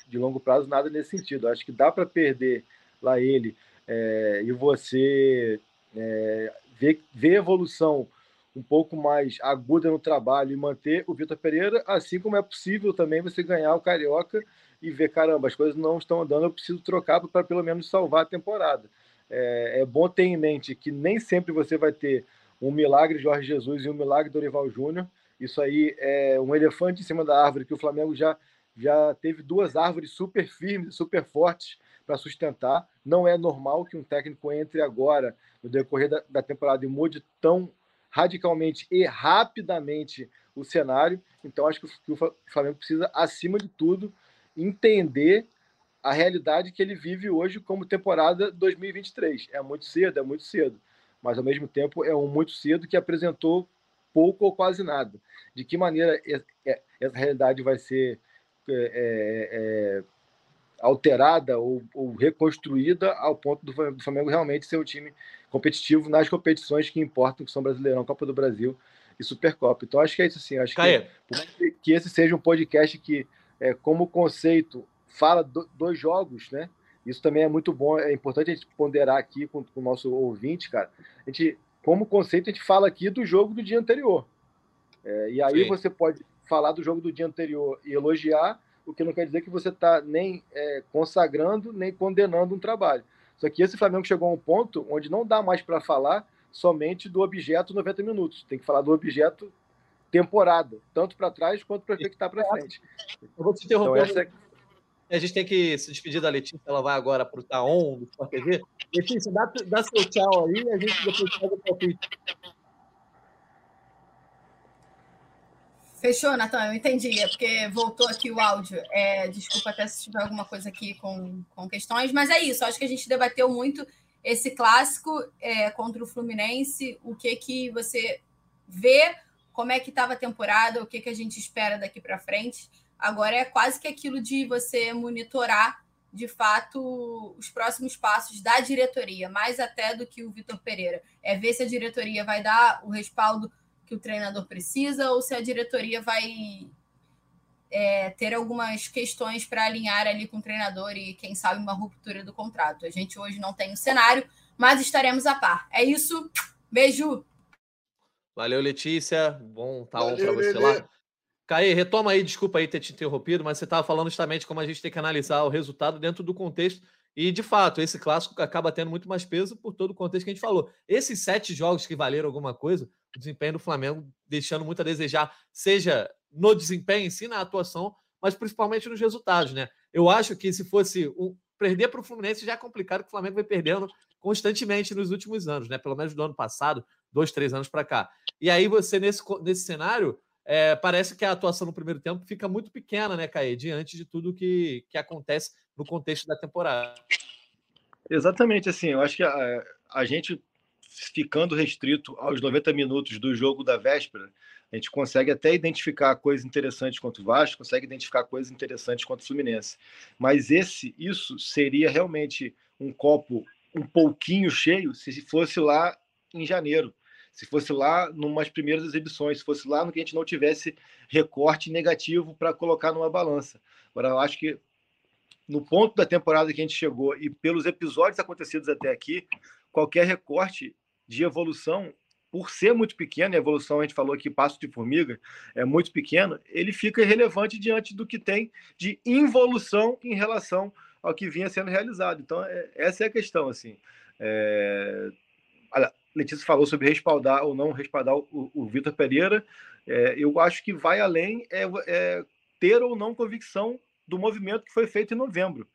de longo prazo, nada nesse sentido. Acho que dá para perder lá ele é, e você é, ver, ver evolução um pouco mais aguda no trabalho e manter o Vitor Pereira, assim como é possível também você ganhar o Carioca e ver, caramba, as coisas não estão andando, eu preciso trocar para pelo menos salvar a temporada. É, é, bom ter em mente que nem sempre você vai ter um milagre Jorge Jesus e um milagre Dorival Júnior. Isso aí é um elefante em cima da árvore que o Flamengo já já teve duas árvores super firmes, super fortes para sustentar. Não é normal que um técnico entre agora, no decorrer da, da, temporada, e mude tão radicalmente e rapidamente o cenário. Então, acho que o, o Flamengo precisa, acima de tudo, entender a realidade que ele vive hoje como temporada 2023. É muito cedo, é muito cedo. Mas, ao mesmo tempo, é um muito cedo que apresentou pouco ou quase nada. De que maneira essa realidade vai ser é, é, é, alterada ou, ou, reconstruída ao ponto do, Flamengo realmente ser um time competitivo nas competições que importam, que são Brasileirão, Copa do Brasil e Supercopa. Então acho que é isso sim. Acho que, que esse seja um podcast que, é, como conceito, fala do, dois jogos, né? Isso também é muito bom, é importante a gente ponderar aqui com, com o nosso ouvinte, cara. A gente, como conceito, a gente fala aqui do jogo do dia anterior. É, e aí Sim. você pode falar do jogo do dia anterior e elogiar, o que não quer dizer que você está nem é, consagrando, nem condenando um trabalho. Só que esse Flamengo chegou a um ponto onde não dá mais para falar somente do objeto 90 minutos. Tem que falar do objeto temporada, tanto para trás quanto para ver que está para frente. Eu vou te interromper. Então, essa... A gente tem que se despedir da Letícia, ela vai agora para o Taon, do Sport TV. Letícia, dá, dá seu tchau aí e a gente depois faz o palpite. Fechou, Natan? Eu entendi. É porque voltou aqui o áudio. É, desculpa até se tiver alguma coisa aqui com, com questões, mas é isso. Acho que a gente debateu muito esse clássico é, contra o Fluminense. O que que você vê, como é que estava a temporada, o que, que a gente espera daqui para frente. Agora é quase que aquilo de você monitorar de fato os próximos passos da diretoria, mais até do que o Vitor Pereira. É ver se a diretoria vai dar o respaldo que o treinador precisa ou se a diretoria vai é, ter algumas questões para alinhar ali com o treinador e, quem sabe, uma ruptura do contrato. A gente hoje não tem o um cenário, mas estaremos a par. É isso. Beijo. Valeu, Letícia. Bom tá on para você lá. Caí, retoma aí, desculpa aí ter te interrompido, mas você estava falando justamente como a gente tem que analisar o resultado dentro do contexto. E, de fato, esse clássico acaba tendo muito mais peso por todo o contexto que a gente falou. Esses sete jogos que valeram alguma coisa, o desempenho do Flamengo deixando muito a desejar, seja no desempenho em si, na atuação, mas principalmente nos resultados, né? Eu acho que se fosse um, perder para o Fluminense já é complicado, que o Flamengo vai perdendo constantemente nos últimos anos, né? Pelo menos do ano passado, dois, três anos para cá. E aí você, nesse, nesse cenário, é, parece que a atuação no primeiro tempo fica muito pequena, né, Caê, diante de tudo que, que acontece no contexto da temporada. Exatamente, assim, eu acho que a, a gente ficando restrito aos 90 minutos do jogo da véspera, a gente consegue até identificar coisas interessantes contra o Vasco, consegue identificar coisas interessantes contra o Fluminense. Mas esse, isso seria realmente um copo um pouquinho cheio se fosse lá em janeiro, se fosse lá numas primeiras exibições, se fosse lá no que a gente não tivesse recorte negativo para colocar numa balança. Agora, eu acho que no ponto da temporada que a gente chegou e pelos episódios acontecidos até aqui, qualquer recorte de evolução, por ser muito pequeno, a evolução a gente falou aqui, passo de formiga, é muito pequeno, ele fica irrelevante diante do que tem de involução em relação ao que vinha sendo realizado. Então, é, essa é a questão. assim. É... A Letícia falou sobre respaldar ou não respaldar o, o Vitor Pereira. É, eu acho que vai além é, é ter ou não convicção do movimento que foi feito em novembro.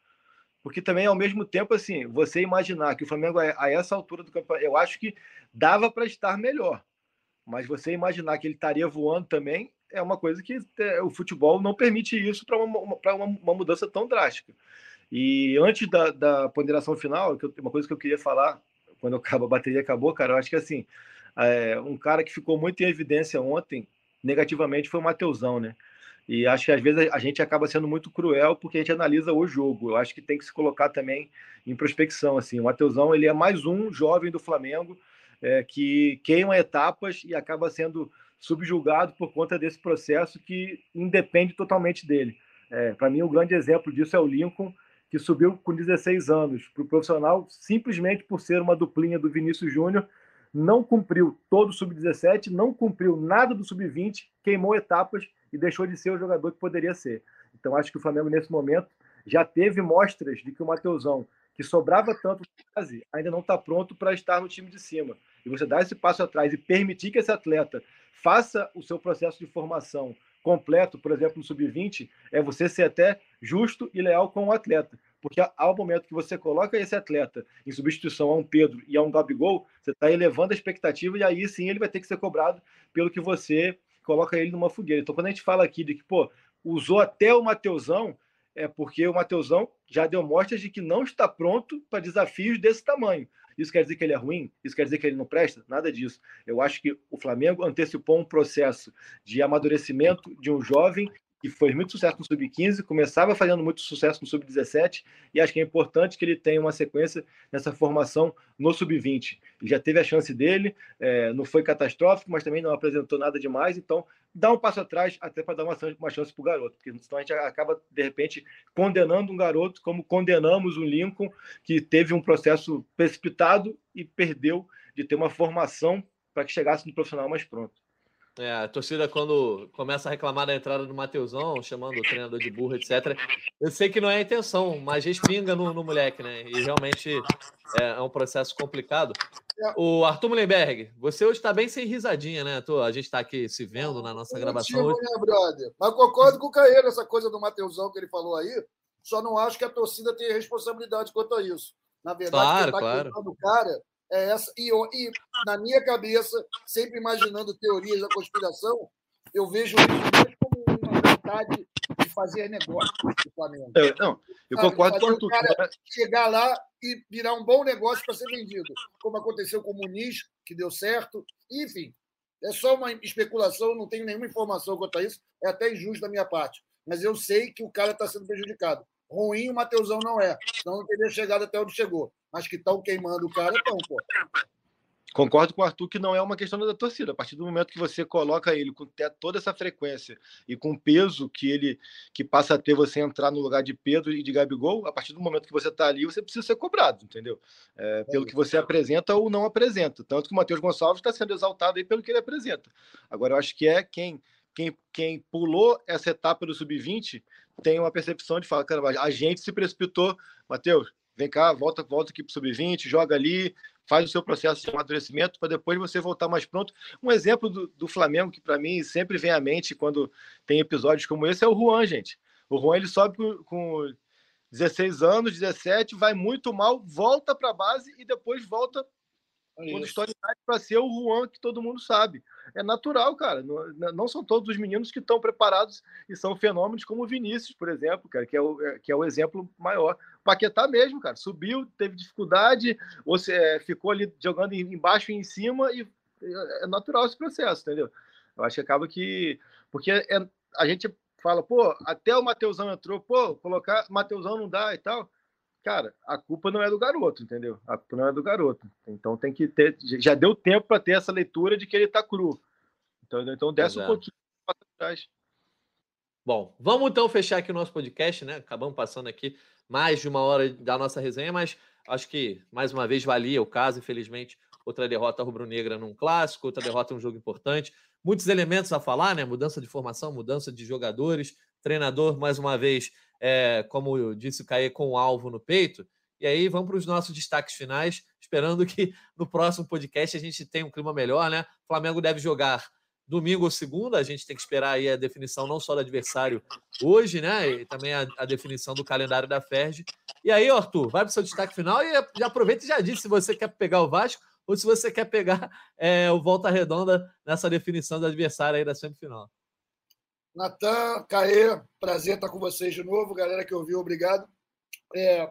Porque também, ao mesmo tempo, assim, você imaginar que o Flamengo, a essa altura do campeonato, eu acho que dava para estar melhor. Mas você imaginar que ele estaria voando também é uma coisa que é, o futebol não permite isso para uma, uma, uma, mudança tão drástica. E antes da, da ponderação final, uma coisa que eu queria falar, quando acaba, a bateria acabou, cara, eu acho que assim, é, um cara que ficou muito em evidência ontem, negativamente, foi o Mateusão, né? E acho que às vezes a gente acaba sendo muito cruel porque a gente analisa o jogo. Eu acho que tem que se colocar também em prospecção. Assim, o Mateusão ele é mais um jovem do Flamengo é, que queima etapas e acaba sendo subjulgado por conta desse processo que independe totalmente dele. É, Para mim, um grande exemplo disso é o Lincoln, que subiu com 16 anos para o profissional simplesmente por ser uma duplinha do Vinícius Júnior não cumpriu todo o sub-17, não cumpriu nada do sub-20, queimou etapas e deixou de ser o jogador que poderia ser. Então acho que o Flamengo nesse momento já teve mostras de que o Mateusão, que sobrava tanto quase, ainda não está pronto para estar no time de cima. E você dar esse passo atrás e permitir que esse atleta faça o seu processo de formação completo, por exemplo, no sub-20, é você ser até justo e leal com o atleta. Porque ao momento que você coloca esse atleta em substituição a um Pedro e a um Gabigol, você está elevando a expectativa e aí sim ele vai ter que ser cobrado pelo que você coloca ele numa fogueira. Então, quando a gente fala aqui de que, pô, usou até o Mateusão, é porque o Mateusão já deu mostras de que não está pronto para desafios desse tamanho. Isso quer dizer que ele é ruim? Isso quer dizer que ele não presta? Nada disso. Eu acho que o Flamengo antecipou um processo de amadurecimento de um jovem que fez muito sucesso no Sub-15, começava fazendo muito sucesso no Sub-17, e acho que é importante que ele tenha uma sequência nessa formação no Sub-20. Ele já teve a chance dele, é, não foi catastrófico, mas também não apresentou nada demais, então dá um passo atrás até para dar uma, uma chance para o garoto, porque senão a gente acaba, de repente, condenando um garoto como condenamos o Lincoln, que teve um processo precipitado e perdeu de ter uma formação para que chegasse no profissional mais pronto. É, a torcida, quando começa a reclamar da entrada do Mateusão, chamando o treinador de burro, etc., eu sei que não é a intenção, mas respinga no, no moleque, né? E realmente é, é um processo complicado. É. O Arthur Mullenberg, você hoje está bem sem risadinha, né? Tô, a gente está aqui se vendo na nossa gravação. Motivo, né, brother? Mas concordo com o Caio nessa coisa do Mateusão que ele falou aí. Só não acho que a torcida tem responsabilidade quanto a isso. Na verdade, claro, tá claro. o cara é essa. E, e, na minha cabeça, sempre imaginando teorias da conspiração, eu vejo isso como uma vontade de fazer negócio do Flamengo. Eu, não, eu Sabe? concordo com o cara chegar lá e virar um bom negócio para ser vendido, como aconteceu com o Muniz, que deu certo. Enfim, é só uma especulação, não tenho nenhuma informação quanto a isso, é até injusto da minha parte. Mas eu sei que o cara está sendo prejudicado. Ruim o Mateusão não é, senão não teria chegado até onde chegou mas que estão queimando o cara, estão, pô. Concordo com o Arthur que não é uma questão da torcida. A partir do momento que você coloca ele com toda essa frequência e com o peso que ele que passa a ter você entrar no lugar de Pedro e de Gabigol, a partir do momento que você está ali, você precisa ser cobrado, entendeu? É, pelo que você apresenta ou não apresenta. Tanto que o Matheus Gonçalves está sendo exaltado aí pelo que ele apresenta. Agora, eu acho que é quem, quem, quem pulou essa etapa do sub-20 tem uma percepção de falar, cara, a gente se precipitou, Matheus, vem cá, volta, volta aqui para o sub-20, joga ali, faz o seu processo de amadurecimento para depois você voltar mais pronto. Um exemplo do, do Flamengo que para mim sempre vem à mente quando tem episódios como esse é o Juan, gente. O Juan ele sobe com, com 16 anos, 17, vai muito mal, volta para a base e depois volta quando história para ser o Juan que todo mundo sabe. É natural, cara. Não, não são todos os meninos que estão preparados e são fenômenos como o Vinícius, por exemplo, cara, que é o, é, que é o exemplo maior. Paquetá mesmo, cara, subiu, teve dificuldade, ou se, é, ficou ali jogando embaixo e em cima e é, é natural esse processo, entendeu? Eu acho que acaba que porque é, a gente fala, pô, até o Mateusão entrou, pô, colocar Mateusão não dá e tal cara, a culpa não é do garoto, entendeu? A culpa não é do garoto. Então tem que ter. Já deu tempo para ter essa leitura de que ele tá cru. Então, então desce Exato. um pouquinho para trás. Bom, vamos então fechar aqui o nosso podcast, né? Acabamos passando aqui mais de uma hora da nossa resenha, mas acho que mais uma vez valia o caso, infelizmente. Outra derrota rubro-negra num clássico, outra derrota em um jogo importante. Muitos elementos a falar, né? Mudança de formação, mudança de jogadores, treinador, mais uma vez, é, como disse o Caê, com o alvo no peito. E aí vamos para os nossos destaques finais, esperando que no próximo podcast a gente tenha um clima melhor, né? O Flamengo deve jogar domingo ou segunda, a gente tem que esperar aí a definição não só do adversário hoje, né? E também a, a definição do calendário da FERJ. E aí, Arthur, vai para o seu destaque final e já aproveita e já diz se você quer pegar o Vasco ou se você quer pegar é, o Volta Redonda nessa definição do adversário aí da semifinal. Natan, Caê, prazer estar com vocês de novo. Galera que ouviu, obrigado. É,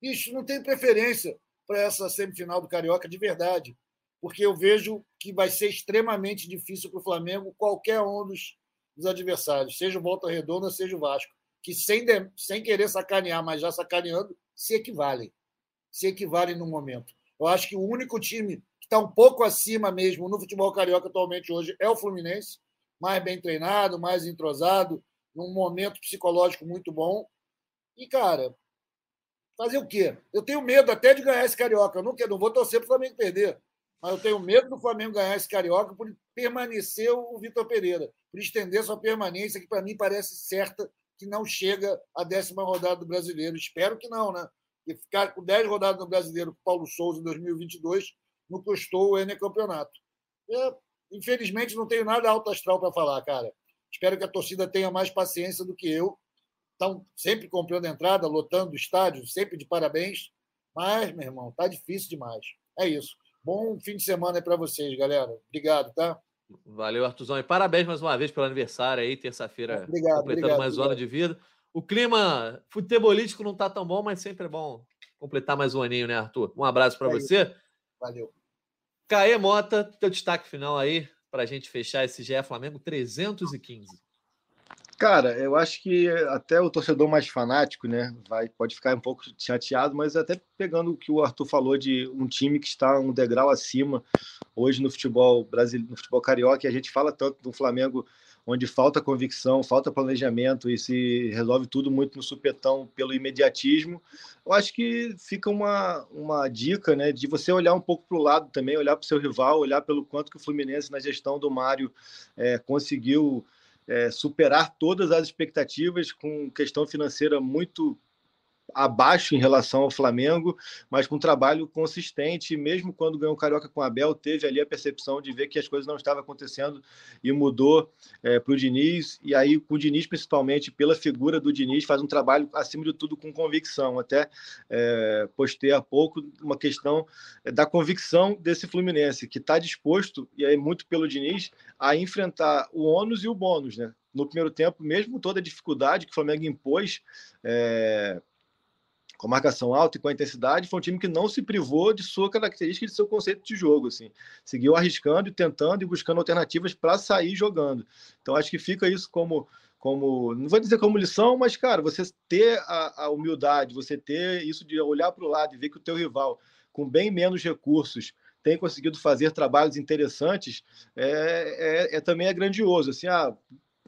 isso não tem preferência para essa semifinal do Carioca, de verdade, porque eu vejo que vai ser extremamente difícil para o Flamengo qualquer um dos, dos, adversários, seja o Volta Redonda, seja o Vasco, que sem, de, sem querer sacanear, mas já sacaneando, se equivalem. Se equivalem no momento. Eu acho que o único time que está um pouco acima mesmo no futebol carioca atualmente hoje é o Fluminense mais bem treinado, mais entrosado, num momento psicológico muito bom. E, cara, fazer o quê? Eu tenho medo até de ganhar esse Carioca. Eu não, quero, não vou torcer para o Flamengo perder, mas eu tenho medo do Flamengo ganhar esse Carioca por permanecer o Vitor Pereira, por estender sua permanência, que para mim parece certa que não chega à décima rodada do Brasileiro. Espero que não, né? E ficar com 10 rodadas no Brasileiro com Paulo Souza em 2022 não custou o N campeonato. É, Infelizmente, não tenho nada alto astral para falar, cara. Espero que a torcida tenha mais paciência do que eu. Estão sempre comprando entrada, lotando o estádio, sempre de parabéns. Mas, meu irmão, tá difícil demais. É isso. Bom fim de semana para vocês, galera. Obrigado, tá? Valeu, Artuzão. E parabéns mais uma vez pelo aniversário aí, terça-feira, completando obrigado, mais um ano de vida. O clima futebolístico não tá tão bom, mas sempre é bom completar mais um aninho, né, Arthur? Um abraço para é você. Isso. Valeu. Caê Mota, teu destaque final aí para a gente fechar esse GE Flamengo 315. Cara, eu acho que até o torcedor mais fanático, né, vai, pode ficar um pouco chateado, mas até pegando o que o Arthur falou de um time que está um degrau acima hoje no futebol brasileiro, no futebol carioca, e a gente fala tanto do Flamengo onde falta convicção, falta planejamento e se resolve tudo muito no supetão pelo imediatismo. Eu acho que fica uma, uma dica né, de você olhar um pouco para o lado também, olhar para o seu rival, olhar pelo quanto que o Fluminense, na gestão do Mário, é, conseguiu é, superar todas as expectativas com questão financeira muito abaixo em relação ao Flamengo, mas com um trabalho consistente, mesmo quando ganhou o Carioca com o Abel, teve ali a percepção de ver que as coisas não estavam acontecendo e mudou é, para o Diniz, e aí o Diniz, principalmente pela figura do Diniz, faz um trabalho, acima de tudo, com convicção, até é, postei há pouco uma questão é, da convicção desse Fluminense, que está disposto, e aí muito pelo Diniz, a enfrentar o ônus e o bônus, né? No primeiro tempo, mesmo toda a dificuldade que o Flamengo impôs, é, com marcação alta e com a intensidade, foi um time que não se privou de sua característica e de seu conceito de jogo, assim. Seguiu arriscando e tentando e buscando alternativas para sair jogando. Então acho que fica isso como como não vou dizer como lição, mas cara, você ter a, a humildade, você ter isso de olhar para o lado e ver que o teu rival com bem menos recursos tem conseguido fazer trabalhos interessantes, é, é, é também é grandioso. Assim, ah,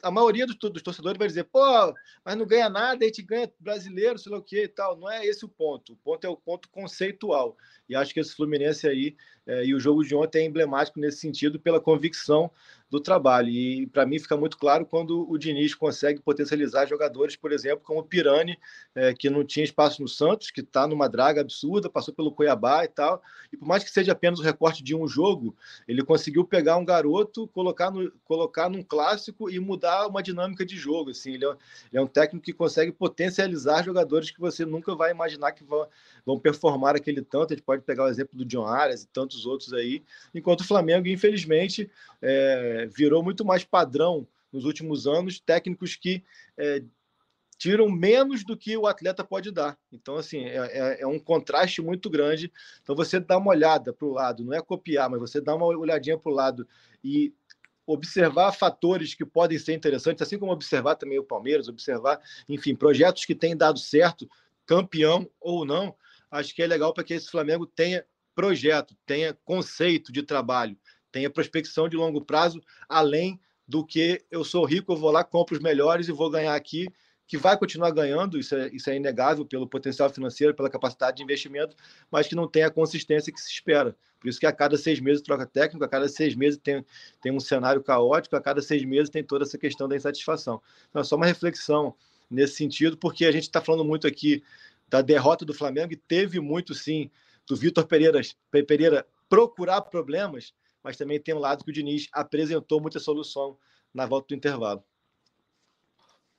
a maioria dos, dos, torcedores vai dizer, pô, mas não ganha nada, a gente ganha brasileiro, sei lá o que e tal. Não é esse o ponto. O ponto é o ponto conceitual. E acho que esse Fluminense aí é, e o jogo de ontem é emblemático nesse sentido pela convicção do trabalho. E para mim fica muito claro quando o Diniz consegue potencializar jogadores, por exemplo, como o Pirani, é, que não tinha espaço no Santos, que está numa draga absurda, passou pelo Cuiabá e tal. E por mais que seja apenas o recorte de um jogo, ele conseguiu pegar um garoto, colocar, no, colocar num clássico e mudar uma dinâmica de jogo. Assim, ele é, ele é um técnico que consegue potencializar jogadores que você nunca vai imaginar que vão, vão performar aquele tanto. A gente pode pegar o exemplo do John Arias e tantos outros aí. Enquanto o Flamengo, infelizmente, é, virou muito mais padrão nos últimos anos, técnicos que é, tiram menos do que o atleta pode dar. Então, assim, é, é, é um contraste muito grande. Então, você dá uma olhada para o lado, não é copiar, mas você dá uma olhadinha para o lado e observar fatores que podem ser interessantes, assim como observar também o Palmeiras, observar, enfim, projetos que têm dado certo, campeão ou não, acho que é legal para que esse Flamengo tenha projeto, tenha conceito de trabalho, tenha prospecção de longo prazo, além do que eu sou rico, eu vou lá, compro os melhores e vou ganhar aqui, que vai continuar ganhando, isso é, isso é inegável pelo potencial financeiro, pela capacidade de investimento, mas que não tem a consistência que se espera. Por isso que a cada seis meses troca técnico, a cada seis meses tem, tem um cenário caótico, a cada seis meses tem toda essa questão da insatisfação. Então, é só uma reflexão nesse sentido, porque a gente está falando muito aqui da derrota do Flamengo, e teve muito, sim, do Vitor Pereira, Pereira procurar problemas, mas também tem um lado que o Diniz apresentou muita solução na volta do intervalo.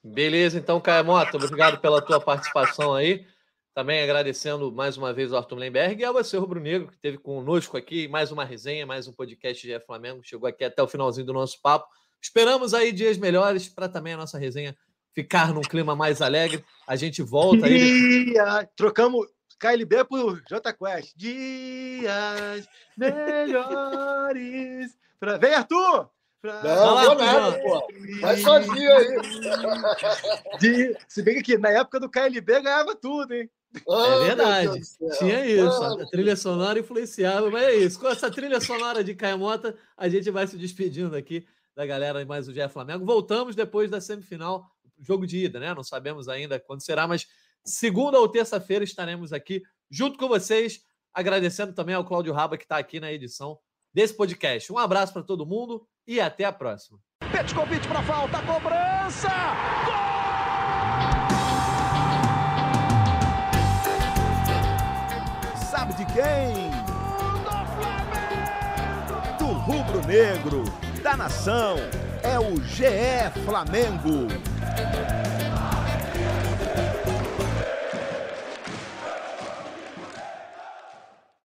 Beleza, então, Caio Mota, obrigado pela tua participação aí. Também agradecendo mais uma vez o Arthur Lemberg e a você, Rubro Negro, que esteve conosco aqui, mais uma resenha, mais um podcast de Flamengo. Chegou aqui até o finalzinho do nosso papo. Esperamos aí dias melhores para também a nossa resenha ficar num clima mais alegre. A gente volta aí. Trocamos KLB por J Quest. Dias melhores. Pra... Vem, Arthur! Pra... Não, nada, pô. Vai sozinho aí. De... Se bem que na época do KLB ganhava tudo, hein? Oh, é verdade. Tinha isso. a trilha sonora influenciava, mas é isso. Com essa trilha sonora de Caemota, a gente vai se despedindo aqui da galera mais o Jeff Flamengo. Voltamos depois da semifinal, jogo de ida, né? Não sabemos ainda quando será, mas segunda ou terça-feira estaremos aqui junto com vocês, agradecendo também ao Cláudio Raba que está aqui na edição desse podcast. Um abraço para todo mundo e até a próxima. Petkovic para falta, cobrança! Gol! Sabe de quem? Do Do rubro-negro, da nação, é o GE Flamengo.